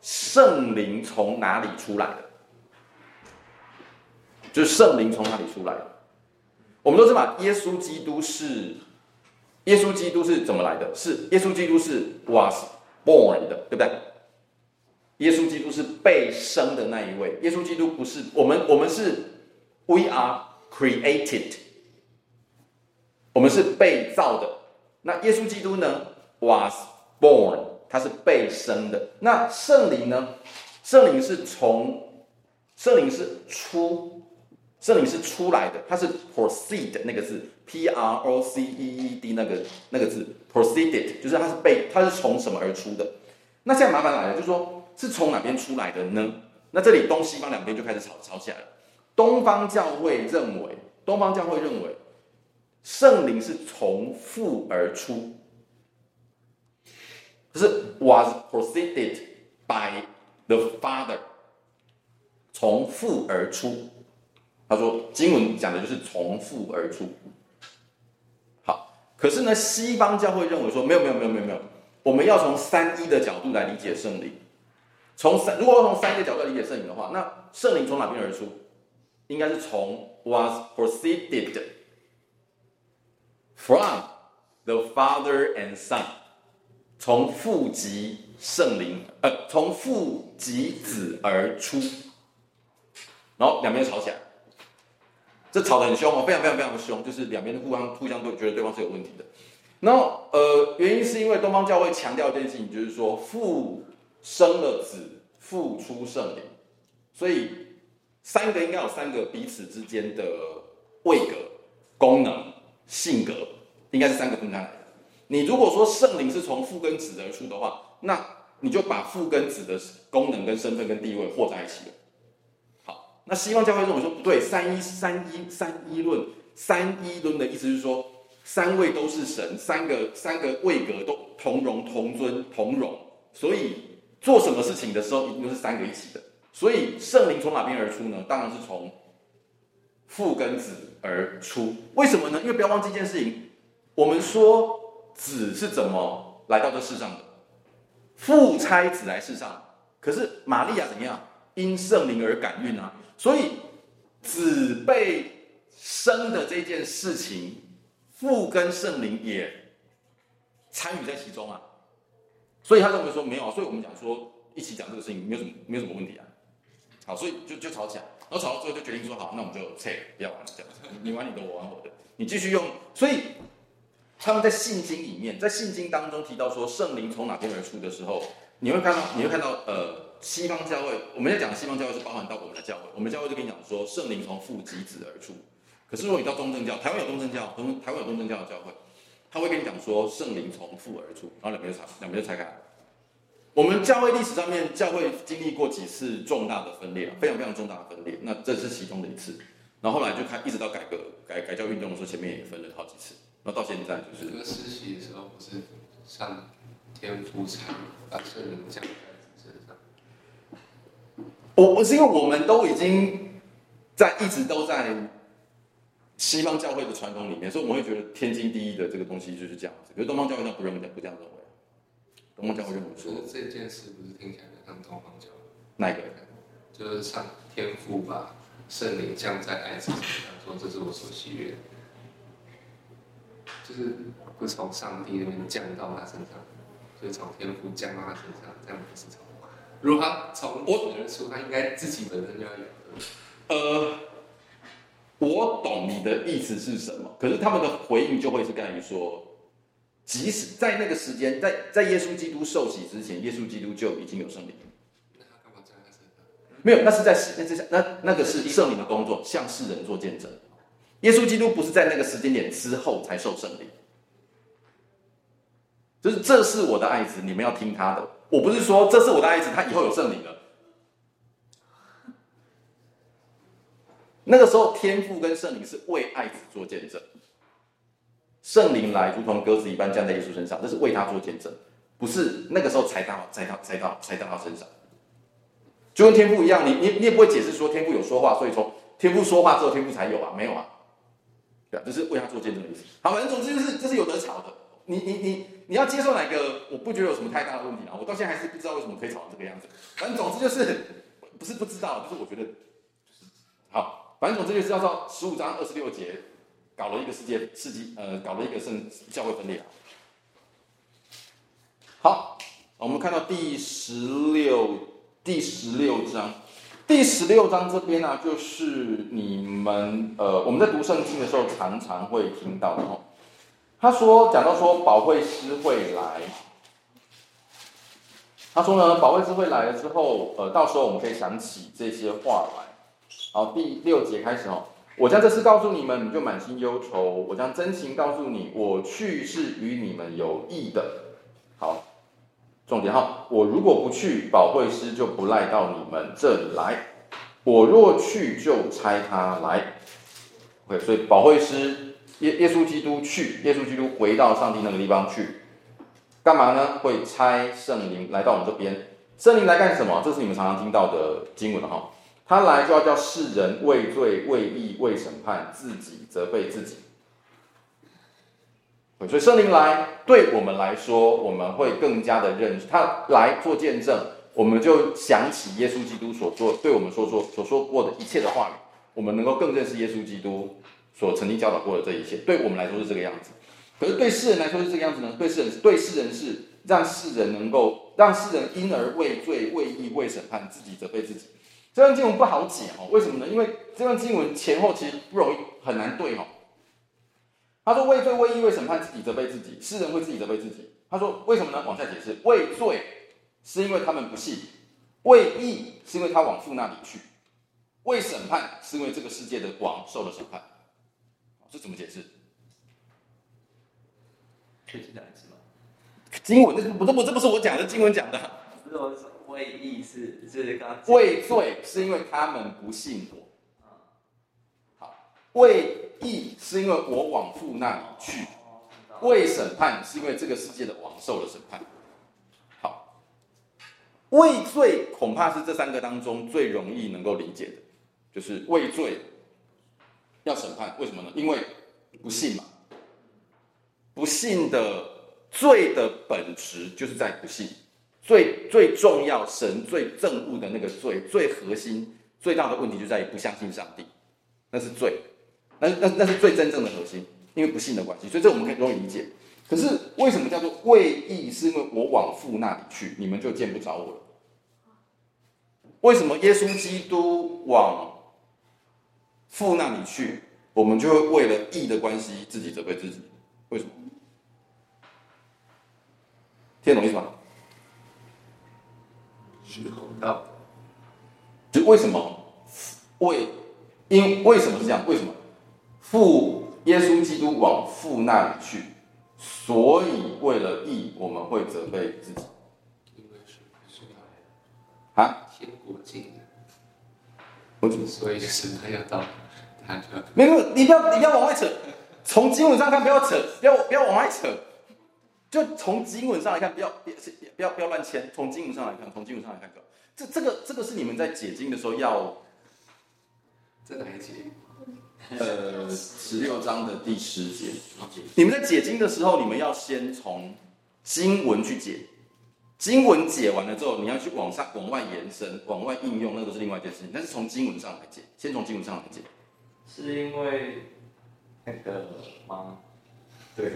圣灵从哪里出来的？就是圣灵从哪里出来的？我们都知道，耶稣基督是耶稣基督是怎么来的？是耶稣基督是 was born 的，对不对？耶稣基督是被生的那一位。耶稣基督不是我们，我们是 We are created，我们是被造的。那耶稣基督呢？Was born，他是被生的。那圣灵呢？圣灵是从，圣灵是出，圣灵是出来的，它是 proceed 那个字，P R O C E E D 那个那个字，proceeded，就是它是被，它是从什么而出的？那现在麻烦来了，就是说。是从哪边出来的呢？那这里东西方两边就开始吵吵起来了。东方教会认为，东方教会认为，圣灵是从父而出，就是 was proceeded by the Father，从父而出。他说经文讲的就是从父而出。好，可是呢，西方教会认为说，没有没有没有没有没有，我们要从三一的角度来理解圣灵。从三，如果从三个角度理解圣灵的话，那圣灵从哪边而出？应该是从 was proceeded from the Father and Son，从父及圣灵，呃，从父及子而出，然后两边吵起来，这吵得很凶哦，非常非常非常的凶，就是两边互相互相都觉得对方是有问题的。然后呃，原因是因为东方教会强调一件事情，就是说父。生了子，父出圣灵，所以三个应该有三个彼此之间的位格、功能、性格，应该是三个分开的。你如果说圣灵是从父跟子而出的话，那你就把父跟子的功能、跟身份、跟地位和在一起了。好，那西方教会认为说不对，三一三一三一论，三一论的意思是说，三位都是神，三个三个位格都同荣同尊同荣，所以做什么事情的时候一定是三个一起的。所以圣灵从哪边而出呢？当然是从父跟子而出。为什么呢？因为不要忘记一件事情，我们说子是怎么来到这世上的？父差子来世上，可是玛利亚怎么样？因圣灵而感孕啊，所以子被生的这件事情。父跟圣灵也参与在其中啊，所以他认为说没有啊，所以我们讲说一起讲这个事情没有什么没有什么问题啊，好，所以就就吵起来，然后吵到最后就决定说好，那我们就撤，不要玩了这样子，你玩你的，我玩我的，你继续用。所以他们在信经里面，在信经当中提到说圣灵从哪边而出的时候，你会看到你会看到呃西方教会，我们在讲西方教会是包含到我们的教会，我们教会就跟你讲说圣灵从父及子而出。可是如果你到东正教，台湾有东正教，东台湾有东正教的教会，他会跟你讲说圣灵从父而出，然后两边就拆，两边就拆开。我们教会历史上面，教会经历过几次重大的分裂，非常非常重大的分裂，那这是其中的一次。然后后来就开，一直到改革改改教运动的时候，前面也分了好几次，然后到现在就是。这个实习的时候不是上天父才把圣灵降在身上。我我是因为我们都已经在一直都在。西方教会的传统里面，所以我们会觉得天经地义的这个东西就是这样子。可是东方教会上不认为，不这样认为。东方教会认为说，这件事不是听起来像东方教会？哪一个？就是上天父把圣灵降在爱子身上，说这是我所喜悦的，就是不从上帝那边降到他身上，所以从天父降到他身上，这样不是从。如果他从我而出，他应该自己本身就要有的。呃。我懂你的意思是什么，可是他们的回应就会是在于说，即使在那个时间，在在耶稣基督受洗之前，耶稣基督就已经有圣灵。那他干嘛这样子？没有，那是在那这那那个是圣灵的工作，向世人做见证。耶稣基督不是在那个时间点之后才受圣灵，就是这是我的爱子，你们要听他的。我不是说这是我的爱子，他以后有圣灵了。那个时候，天父跟圣灵是为爱子做见证。圣灵来如同鸽子一般降在耶稣身上，这是为他做见证，不是那个时候才到才到才到才到他身上。就跟天父一样，你你你也不会解释说天父有说话，所以说天父说话之后天父才有啊，没有啊，对啊，这是为他做见证的意思。好，反正总之就是这是有得吵的。你你你你要接受哪个？我不觉得有什么太大的问题啊。我到现在还是不知道为什么可以吵成这个样子。反正总之就是不是不知道，就是我觉得好。反正总之就是要照十五章二十六节，搞了一个世界世纪，呃，搞了一个圣教会分裂。好，我们看到第十六第十六章，第十六章这边呢、就是你们呃，我们在读圣经的时候常常会听到的哦。他说讲到说保惠师会来，他说呢，保惠师会来了之后，呃，到时候我们可以想起这些话来。好，第六节开始哦。我将这事告诉你们，你们就满心忧愁；我将真情告诉你，我去是与你们有益的。好，重点哈，我如果不去，保惠师就不赖到你们这里来；我若去，就差他来。OK，所以保惠师耶耶稣基督去，耶稣基督回到上帝那个地方去，干嘛呢？会差圣灵来到我们这边。圣灵来干什么？这是你们常常听到的经文哈。他来就要叫世人畏罪、畏义、为审判，自己责备自己。所以圣灵来对我们来说，我们会更加的认识他来做见证，我们就想起耶稣基督所做对我们所说所说过的一切的话语，我们能够更认识耶稣基督所曾经教导过的这一切。对我们来说是这个样子，可是对世人来说是这个样子呢？对世人对世人是让世人能够让世人因而畏罪、畏义、为审判，自己责备自己。这段经文不好解哦，为什么呢？因为这段经文前后其实不容易，很难对哦。他说畏罪、畏义、畏审判，自己责备自己，世人会自己责备自己。他说为什么呢？往下解释，畏罪是因为他们不信，畏义是因为他往父那里去，畏审判是因为这个世界的王受了审判。这怎么解释？可以讲一次吗？经文这不这不这不是我讲的，经文讲的。不是我为义是是刚为罪是因为他们不信我。好，为义是因为我往父那里去；为审判是因为这个世界的王受了审判。好，畏罪恐怕是这三个当中最容易能够理解的，就是畏罪要审判，为什么呢？因为不信嘛，不信的罪的本质就是在不信。最最重要，神最憎恶的那个罪，最核心、最大的问题就在于不相信上帝，那是罪，那那那是最真正的核心，因为不信的关系，所以这我们可以容易理解。可是为什么叫做为义？是因为我往父那里去，你们就见不着我了。为什么耶稣基督往父那里去，我们就会为了义的关系自己责备自己？为什么？听得懂意思吗？时候到，就为什么为因为什么是这样？为什么父耶稣基督往父那里去，所以为了义，我们会责备自己。因为是是啊？天国近了，我怎么所以审判要到，他就没有，你不要你不要往外扯，从经文上看不要扯，不要不要往外扯。就从经文上来看，不要别不要不要乱签。从经文上来看，从经文上来看，这这个这个是你们在解经的时候要，在哪一节？呃，十六章的第十节。你们在解经的时候，你们要先从经文去解，经文解完了之后，你要去往上往外延伸，往外应用，那个都是另外一件事情。但是从经文上来解，先从经文上来解。是因为那个吗？对，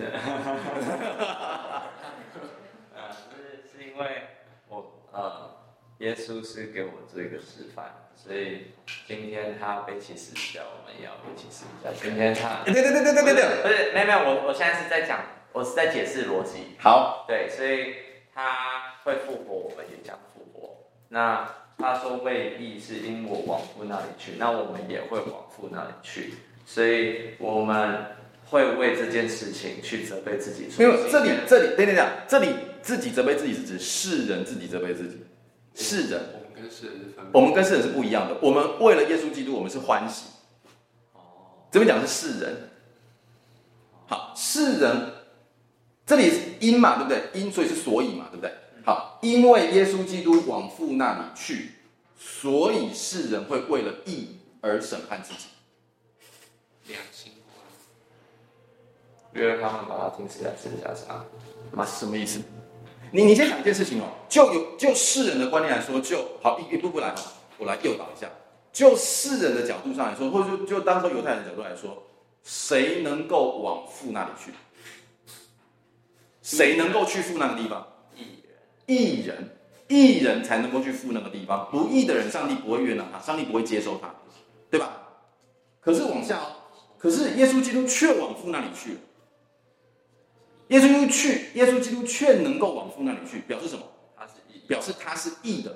啊，是是因为我呃，耶稣是给我做一个示范，所以今天他背起十字架，我们也要背起十字架。今天他，对对对对对对对，不是，没有没有，我我现在是在讲，我是在解释逻辑。好，对，所以他会复活，我们也讲复活。那他说未必是因我往父那里去，那我们也会往父那里去，所以我们。会为这件事情去责备自己。没有，这里这里等等等，这里自己责备自己是指世人自己责备自己。世人，我们跟世人是分，我们跟世人是不一样的。我们为了耶稣基督，我们是欢喜。哦，这边讲的是世人。好，世人，这里是因嘛，对不对？因，所以是所以嘛，对不对？好，因为耶稣基督往父那里去，所以世人会为了义而审判自己。良心。因为他们把他钉死在十字架上，那是什么意思？你你先想一件事情哦，就有就世人的观念来说，就好一一步步来，我来诱导一下。就世人的角度上来说，或者就就当时犹太人的角度来说，谁能够往父那里去？谁能够去父那个地方？义人，义人，义人才能够去父那个地方。不义的人，上帝不会悦纳他，上帝不会接受他，对吧？可是往下，可是耶稣基督却往父那里去了。耶稣基督去，耶稣基督却能够往父那里去，表示什么？他是义，表示他是义的。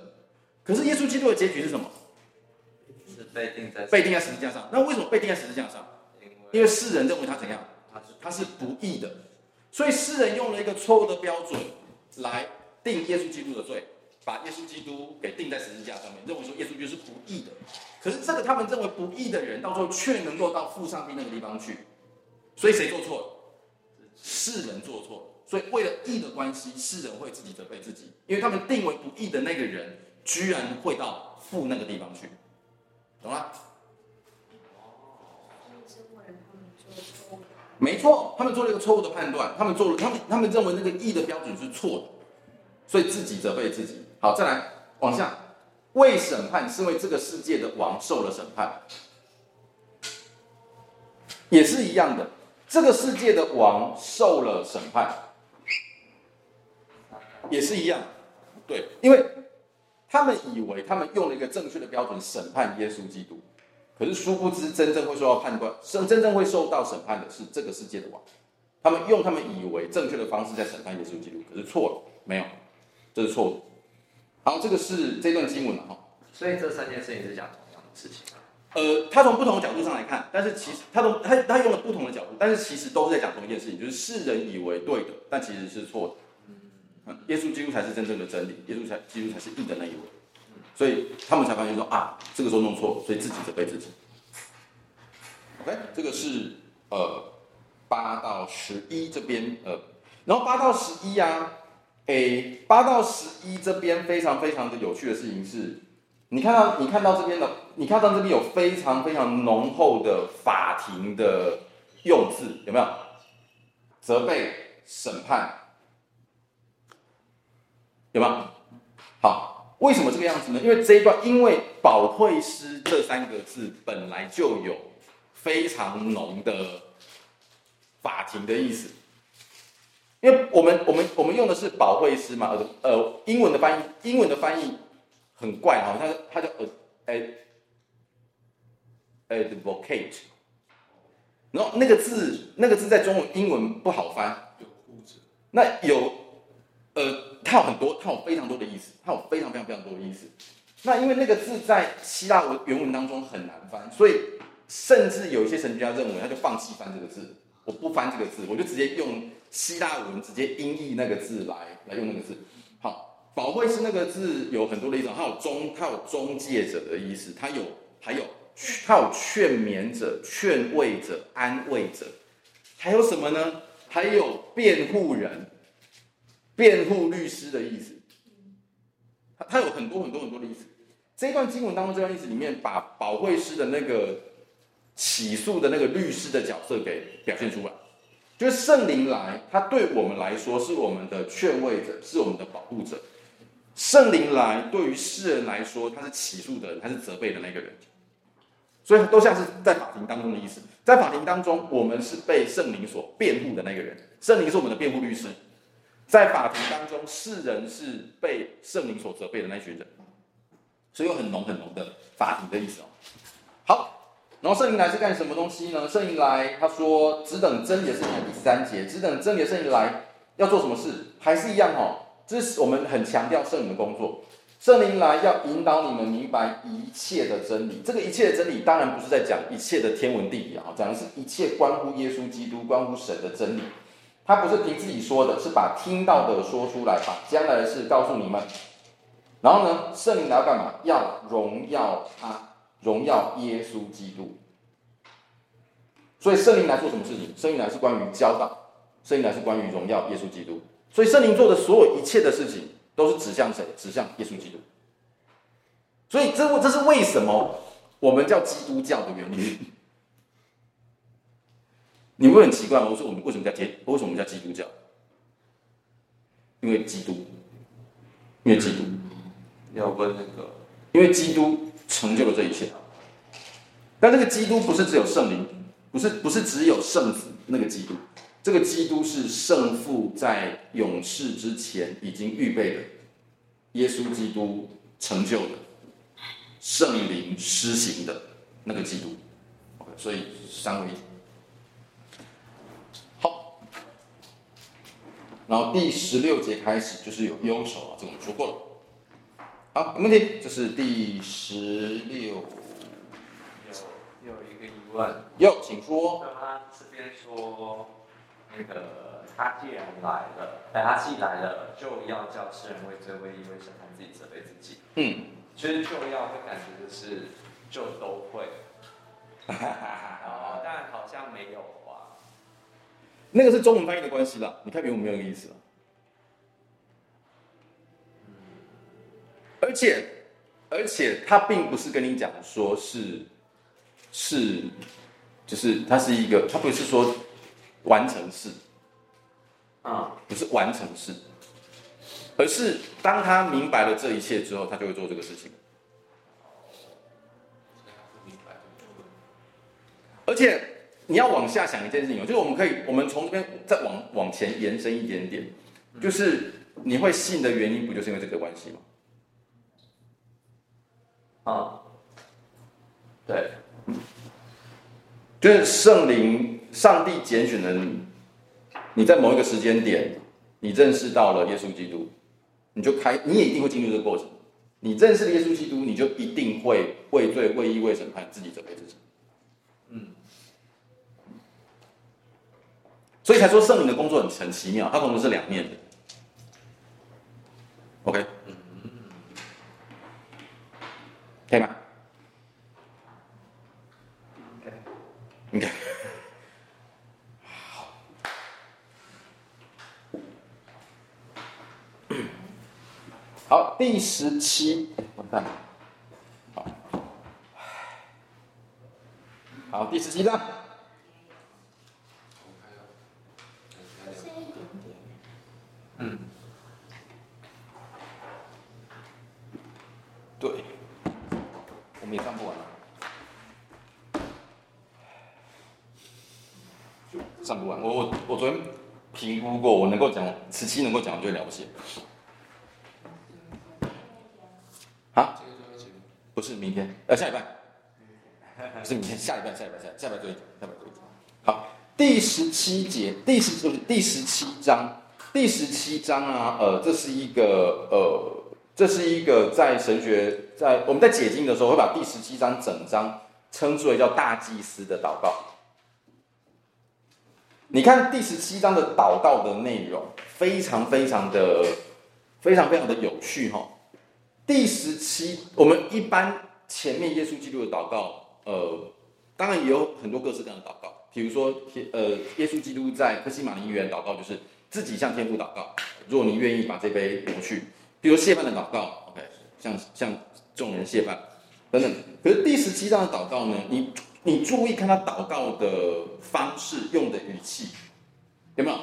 可是耶稣基督的结局是什么？是被钉在被钉在十字架上。那为什么被钉在十字架上？因为世人认为他怎样？他是他是不义的，所以世人用了一个错误的标准来定耶稣基督的罪，把耶稣基督给钉在十字架上面，认为说耶稣基督是不义的。可是这个他们认为不义的人，到最后却能够到父上帝那个地方去，所以谁做错了？世人做错，所以为了义的关系，世人会自己责备自己，因为他们定为不义的那个人，居然会到负那个地方去，懂吗？没错，他们做了一个错误的判断，他们做了，他们他们认为那个义的标准是错的，所以自己责备自己。好，再来往下，为审判是为这个世界的王受了审判，也是一样的。这个世界的王受了审判，也是一样，对，因为他们以为他们用了一个正确的标准审判耶稣基督，可是殊不知真正会受到判断，真真正会受到审判的是这个世界的王。他们用他们以为正确的方式在审判耶稣基督，可是错了，没有，这是错的。好，这个是这段经文了哈。所以这三件事情是讲同样的事情。呃，他从不同的角度上来看，但是其实他从他他用了不同的角度，但是其实都是在讲同一件事情，就是世人以为对的，但其实是错的。嗯，耶稣基督才是真正的真理，耶稣才基督才是义的那一位，所以他们才发现说啊，这个时候弄错，所以自己责备自己。OK，这个是呃八到十一这边呃，然后八到十一啊，诶，八到十一这边非常非常的有趣的事情是，你看到你看到这边的，你看到这边有非常非常浓厚的法庭的用字，有没有？责备、审判，有吗？好，为什么这个样子呢？因为这一段，因为保惠师这三个字本来就有非常浓的法庭的意思，因为我们我们我们用的是保惠师嘛，呃呃，英文的翻译，英文的翻译很怪哈，它它叫呃 advocate。然后那个字，那个字在中文、英文不好翻。那有，呃，它有很多，它有非常多的意思，它有非常非常非常多的意思。那因为那个字在希腊文原文当中很难翻，所以甚至有一些神学家认为，他就放弃翻这个字，我不翻这个字，我就直接用希腊文直接音译那个字来来用那个字。保惠师那个字有很多的意思，它有中，它有中介者的意思，它有还有。它有劝勉者、劝慰者、安慰者，还有什么呢？还有辩护人、辩护律师的意思。他他有很多很多很多的意思。这一段经文当中，这段意思里面，把保惠师的那个起诉的那个律师的角色给表现出来，就是圣灵来，他对我们来说是我们的劝慰者，是我们的保护者。圣灵来，对于世人来说，他是起诉的人，他是责备的那个人。所以都像是在法庭当中的意思，在法庭当中，我们是被圣灵所辩护的那个人，圣灵是我们的辩护律师。在法庭当中，世人是被圣灵所责备的那群人，所以有很浓很浓的法庭的意思哦。好，然后圣灵来是干什么东西呢？圣灵来，他说只等真理的圣灵，第三节，只等真理的圣灵来要做什么事？还是一样哦，这是我们很强调圣灵的工作。圣灵来要引导你们明白一切的真理，这个一切的真理当然不是在讲一切的天文地理啊，讲的是一切关乎耶稣基督、关乎神的真理。他不是凭自己说的，是把听到的说出来，把将来的事告诉你们。然后呢，圣灵来要干嘛？要荣耀他，荣耀耶稣基督。所以圣灵来做什么事情？圣灵来是关于教导，圣灵来是关于荣耀耶稣基督。所以圣灵做的所有一切的事情。都是指向谁？指向耶稣基督。所以这这是为什么我们叫基督教的原因。你会很奇怪，我说我们为什么叫基？为什么我们叫基督教？因为基督，因为基督。要问那个，因为基督成就了这一切。但这个基督不是只有圣灵，不是不是只有圣子那个基督。这个基督是圣父在永世之前已经预备的，耶稣基督成就的，圣灵施行的那个基督。OK，所以三位一。好，然后第十六节开始就是有忧愁啊，这个我们说过了。好，没问题。这是第十六。有有一个疑问。有，请说。他这边说。那个他既然来了，哎，他既来了，就要叫世人为罪、为义、为审判自己责备自己。嗯，其实就要的感觉就是就都会，哦，但好像没有啊。那个是中文翻译的关系啦，你看原文没有那个意思。嗯，而且而且他并不是跟你讲说是是，就是他是一个，他不是说。完成式，啊，不是完成式，而是当他明白了这一切之后，他就会做这个事情。而且你要往下想一件事情，就是我们可以，我们从这边再往往前延伸一点点，就是你会信的原因，不就是因为这个关系吗？啊，对，就是圣灵。上帝拣选了你，你在某一个时间点，你认识到了耶稣基督，你就开，你也一定会进入这个过程。你认识了耶稣基督，你就一定会为罪、为义、为审判自己责备自己。嗯，所以才说圣灵的工作很很奇妙，它可能是两面的。OK，嗯，可以吗？你看好，第十七，完蛋。好，第十七章。嗯，对，我们也上不完了。上不完，我我我昨天评估过，我能够讲十七能够讲完就了不起。啊？这个就要结吗？不是明天，呃，下礼拜，不是明天，下礼拜，下礼拜，下下礼拜做一讲，下礼拜做一讲。好，第十七节，第十就是第十七章，第十七章啊，呃，这是一个呃，这是一个在神学在我们在解经的时候会把第十七章整章称之为叫大祭司的祷告。你看第十七章的祷告的内容，非常非常的非常非常的有趣哈。第十七，我们一般前面耶稣基督的祷告，呃，当然也有很多各式各样的祷告，比如说，呃，耶稣基督在客西马尼园祷告，就是自己向天父祷告，若你愿意把这杯挪去，比如谢饭的祷告，OK，向向众人谢饭等等。可是第十七章的祷告呢，你。你注意看他祷告的方式，用的语气，有没有？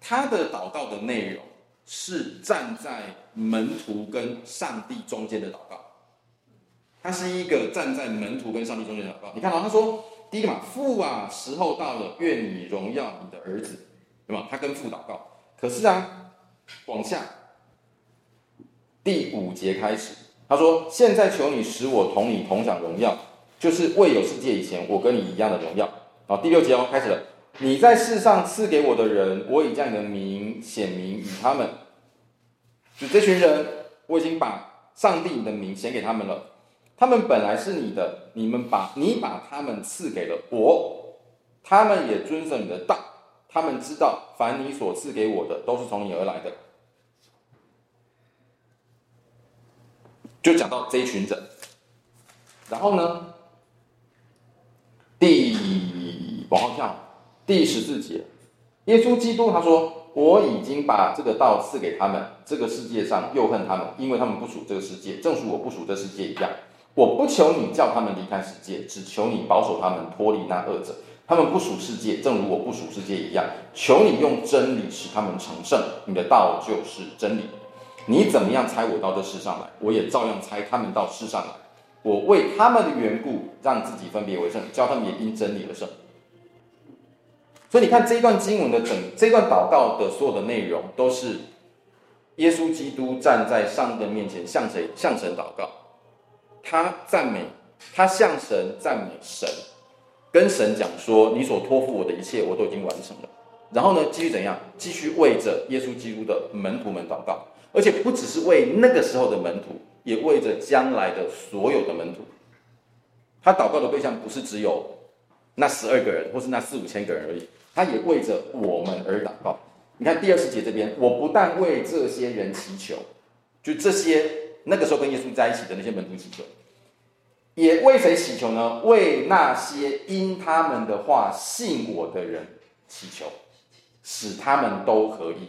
他的祷告的内容是站在门徒跟上帝中间的祷告，他是一个站在门徒跟上帝中间祷告。你看到他说第一个嘛，父啊，时候到了，愿你荣耀你的儿子，对吗？他跟父祷告。可是啊，往下第五节开始，他说：现在求你使我同你同享荣耀。就是未有世界以前，我跟你一样的荣耀。好，第六节哦，开始了。你在世上赐给我的人，我已将你的名显明与他们。就这群人，我已经把上帝你的名显给他们了。他们本来是你的，你们把你把他们赐给了我，他们也遵守你的道。他们知道，凡你所赐给我的，都是从你而来的。就讲到这一群人，然后呢？第往后跳，第十四节，耶稣基督他说：“我已经把这个道赐给他们，这个世界上又恨他们，因为他们不属这个世界，正如我不属这世界一样。我不求你叫他们离开世界，只求你保守他们脱离那恶者。他们不属世界，正如我不属世界一样。求你用真理使他们成圣，你的道就是真理。你怎么样猜我到这世上来，我也照样猜他们到世上来。”我为他们的缘故，让自己分别为圣，叫他们也因真理而圣。所以你看这一段经文的整，这段祷告的所有的内容，都是耶稣基督站在上帝的面前向谁向神祷告，他赞美，他向神赞美神，跟神讲说：“你所托付我的一切，我都已经完成了。”然后呢，继续怎样？继续为着耶稣基督的门徒们祷告，而且不只是为那个时候的门徒。也为着将来的所有的门徒，他祷告的对象不是只有那十二个人，或是那四五千个人而已，他也为着我们而祷告。你看第二十节这边，我不但为这些人祈求，就这些那个时候跟耶稣在一起的那些门徒祈求，也为谁祈求呢？为那些因他们的话信我的人祈求，使他们都合一。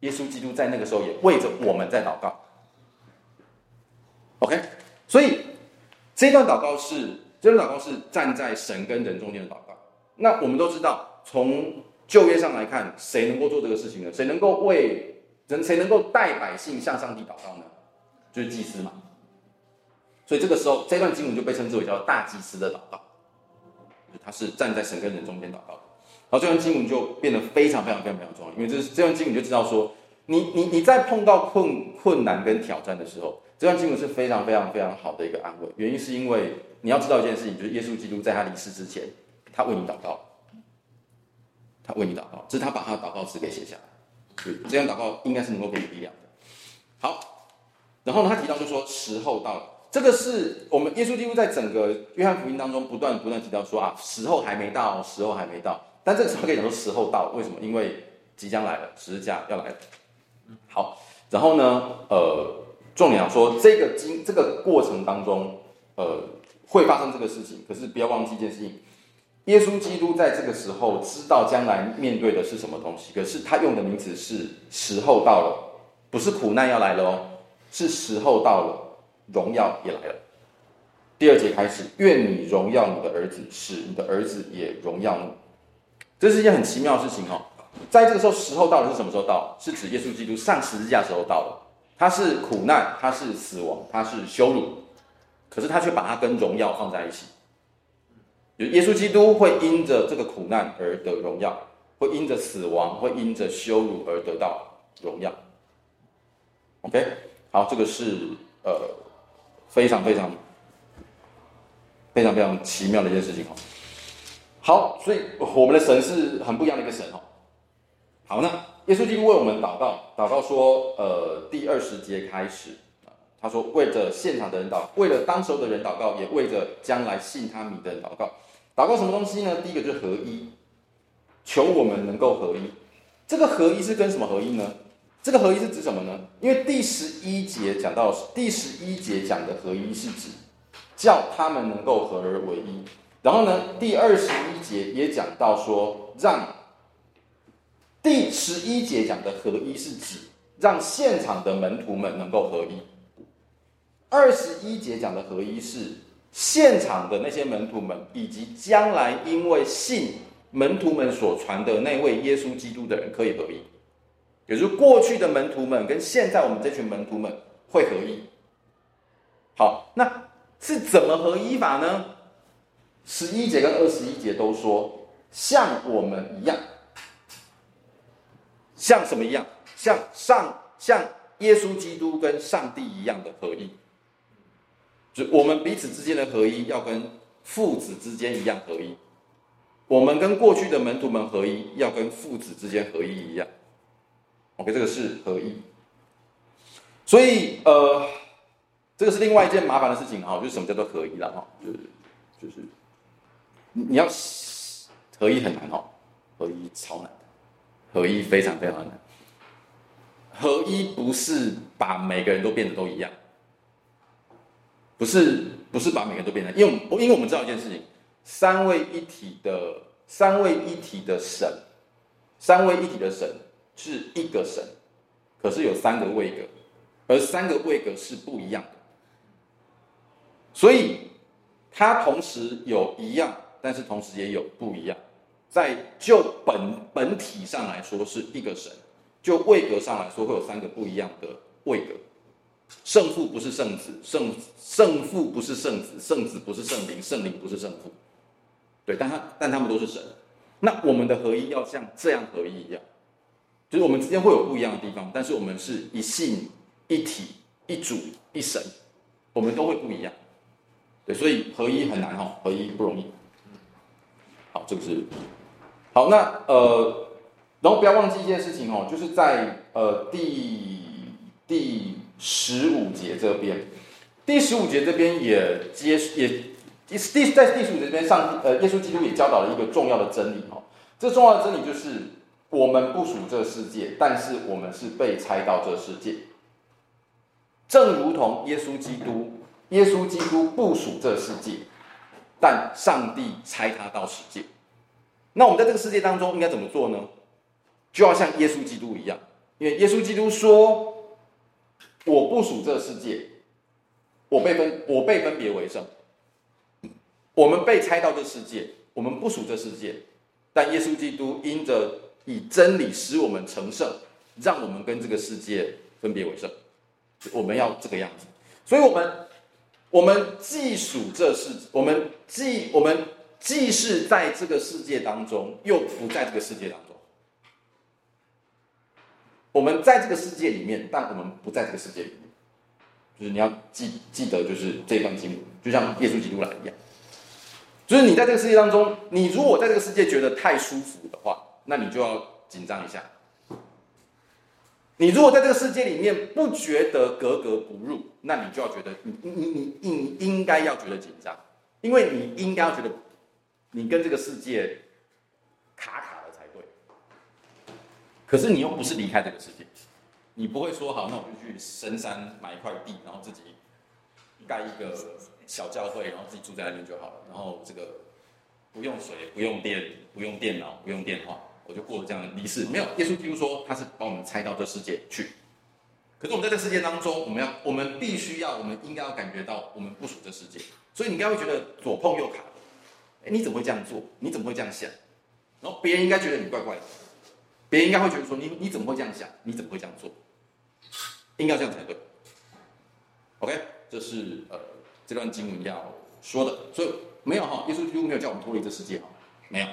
耶稣基督在那个时候也为着我们在祷告。OK，所以这段祷告是这段祷告是站在神跟人中间的祷告。那我们都知道，从旧约上来看，谁能够做这个事情呢？谁能够为人？谁能够带百姓向上帝祷告呢？就是祭司嘛。所以这个时候，这段经文就被称之为叫大祭司的祷告，他是站在神跟人中间祷告。的。然后，这段经文就变得非常非常非常非常重要，因为这这段经文就知道说，你你你在碰到困困难跟挑战的时候。这段经文是非常非常非常好的一个安慰，原因是因为你要知道一件事情，就是耶稣基督在他离世之前，他为你祷告，他为你祷告，这是他把他的祷告词给写下来，对这样祷告应该是能够给你力量的。好，然后呢，他提到就说时候到了，这个是我们耶稣基督在整个约翰福音当中不断不断提到说啊，时候还没到，时候还没到，但这个时候可以讲说时候到了，为什么？因为即将来了，十字架要来了。好，然后呢，呃。重点要说，这个经这个过程当中，呃，会发生这个事情。可是不要忘记一件事情，耶稣基督在这个时候知道将来面对的是什么东西。可是他用的名词是“时候到了”，不是苦难要来了哦，是时候到了，荣耀也来了。第二节开始，愿你荣耀你的儿子，使你的儿子也荣耀你。这是一件很奇妙的事情哦。在这个时候，时候到了是什么时候到？是指耶稣基督上十字架时候到了。他是苦难，他是死亡，他是羞辱，可是他却把它跟荣耀放在一起。耶稣基督会因着这个苦难而得荣耀，会因着死亡，会因着羞辱而得到荣耀。OK，好，这个是呃非常非常非常非常奇妙的一件事情哦。好，所以我们的神是很不一样的一个神哦。好，那耶稣基督为我们祷告，祷告说，呃，第二十节开始，他说为着现场的人祷，为了当时候的人祷告，也为着将来信他名的人祷告。祷告什么东西呢？第一个就是合一，求我们能够合一。这个合一是跟什么合一呢？这个合一是指什么呢？因为第十一节讲到，第十一节讲的合一是指叫他们能够合而为一。然后呢，第二十一节也讲到说，让第十一节讲的合一是指让现场的门徒们能够合一。二十一节讲的合一是。现场的那些门徒们，以及将来因为信门徒们所传的那位耶稣基督的人，可以合一。也就是过去的门徒们跟现在我们这群门徒们会合一。好，那是怎么合一法呢？十一节跟二十一节都说像我们一样，像什么一样？像上像耶稣基督跟上帝一样的合一。就我们彼此之间的合一，要跟父子之间一样合一；我们跟过去的门徒们合一，要跟父子之间合一一样。OK，这个是合一。所以，呃，这个是另外一件麻烦的事情哈，就是什么叫做合一了哈，就是就是你要合一很难哈，合一超难，合一非常非常难。合一不是把每个人都变得都一样。不是不是把每个都变成，因为因为我们知道一件事情，三位一体的三位一体的神，三位一体的神是一个神，可是有三个位格，而三个位格是不一样的，所以它同时有一样，但是同时也有不一样，在就本本体上来说是一个神，就位格上来说会有三个不一样的位格。圣父不是圣子，圣圣父不是圣子，圣子不是圣灵，圣灵不是圣父。对，但他但他们都是神。那我们的合一要像这样合一一样，就是我们之间会有不一样的地方，但是我们是一信一体一主一神，我们都会不一样。对，所以合一很难哈，合一不容易。好，这个是好。那呃，然后不要忘记一件事情哦，就是在呃第第。十五节这边，第十五节这边也接也第在第十五节这边上呃，耶稣基督也教导了一个重要的真理哦。这重要的真理就是，我们不属这世界，但是我们是被拆到这世界。正如同耶稣基督，耶稣基督不属这世界，但上帝拆他到世界。那我们在这个世界当中应该怎么做呢？就要像耶稣基督一样，因为耶稣基督说。我不属这世界，我被分，我被分别为圣。我们被拆到这世界，我们不属这世界，但耶稣基督因着以真理使我们成圣，让我们跟这个世界分别为圣。我们要这个样子，所以，我们我们既属这世，我们既我们既是在这个世界当中，又不在这个世界当中。我们在这个世界里面，但我们不在这个世界里面。就是你要记记得，就是这段经文，就像耶稣基督来一样。就是你在这个世界当中，你如果在这个世界觉得太舒服的话，那你就要紧张一下。你如果在这个世界里面不觉得格格不入，那你就要觉得你你你你应该要觉得紧张，因为你应该要觉得你跟这个世界卡卡。可是你又不是离开这个世界，你不会说好，那我就去深山买一块地，然后自己盖一个小教会，然后自己住在那边就好了。然后这个不用水、不用电、不用电脑、不用电话，我就过了这样的离世。没有，耶稣基督说他是把我们拆到这世界去，可是我们在这世界当中，我们要，我们必须要，我们应该要感觉到，我们不属这世界。所以你应该会觉得左碰右卡，哎，你怎么会这样做？你怎么会这样想？然后别人应该觉得你怪怪的，别人应该会觉得说你你怎么会这样想？你怎么会这样做？应该这样才对。OK，这是呃这段经文要说的。所以没有哈，耶稣基督没有叫我们脱离这世界哈，没有。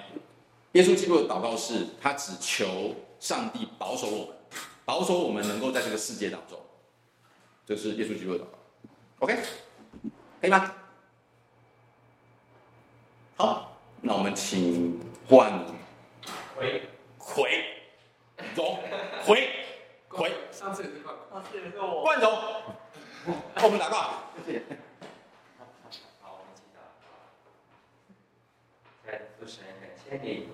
耶稣基督的祷告是，他只求上帝保守我们。保守我们能够在这个世界当中，这是耶稣基督的祷告。OK，可以吗？好，那我们请换回回总回回，上次也是冠，上次也是我。冠总，我们祷告，谢谢。好，我们祈祷。在父神感谢你，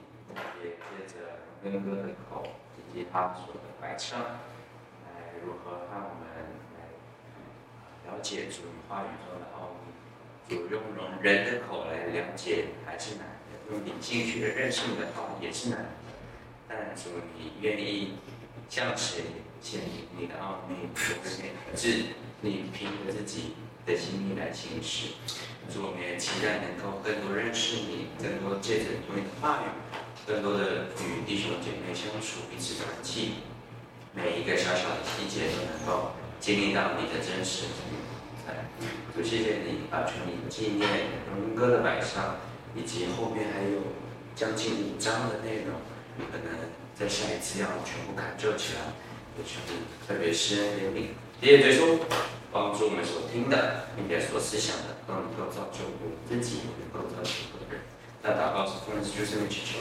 也借着哥哥的口。以及他所的摆唱，来如何让我们来了解主与话语中的奥秘？主用人的口来了解还是难的，用你进去的认识你的话也是难的。但主你愿意向谁显明你的奥秘？是你凭着自己的心意来行使。主，我们也期待能够更多认识你，更多借着你的话语。更多的与弟兄姐妹相处，彼此团契，每一个小小的细节都能够经历到你的真实。主，谢谢你把全你纪念荣哥的摆上，以及后面还有将近五章的内容，可能在下一次要全部砍就起来，也全部特别施恩怜悯。谢谢耶稣，帮助我们所听的，并且所思想的，都能够造就我们自己，能够造就别人。那祷告是奉耶稣基督的名祈求。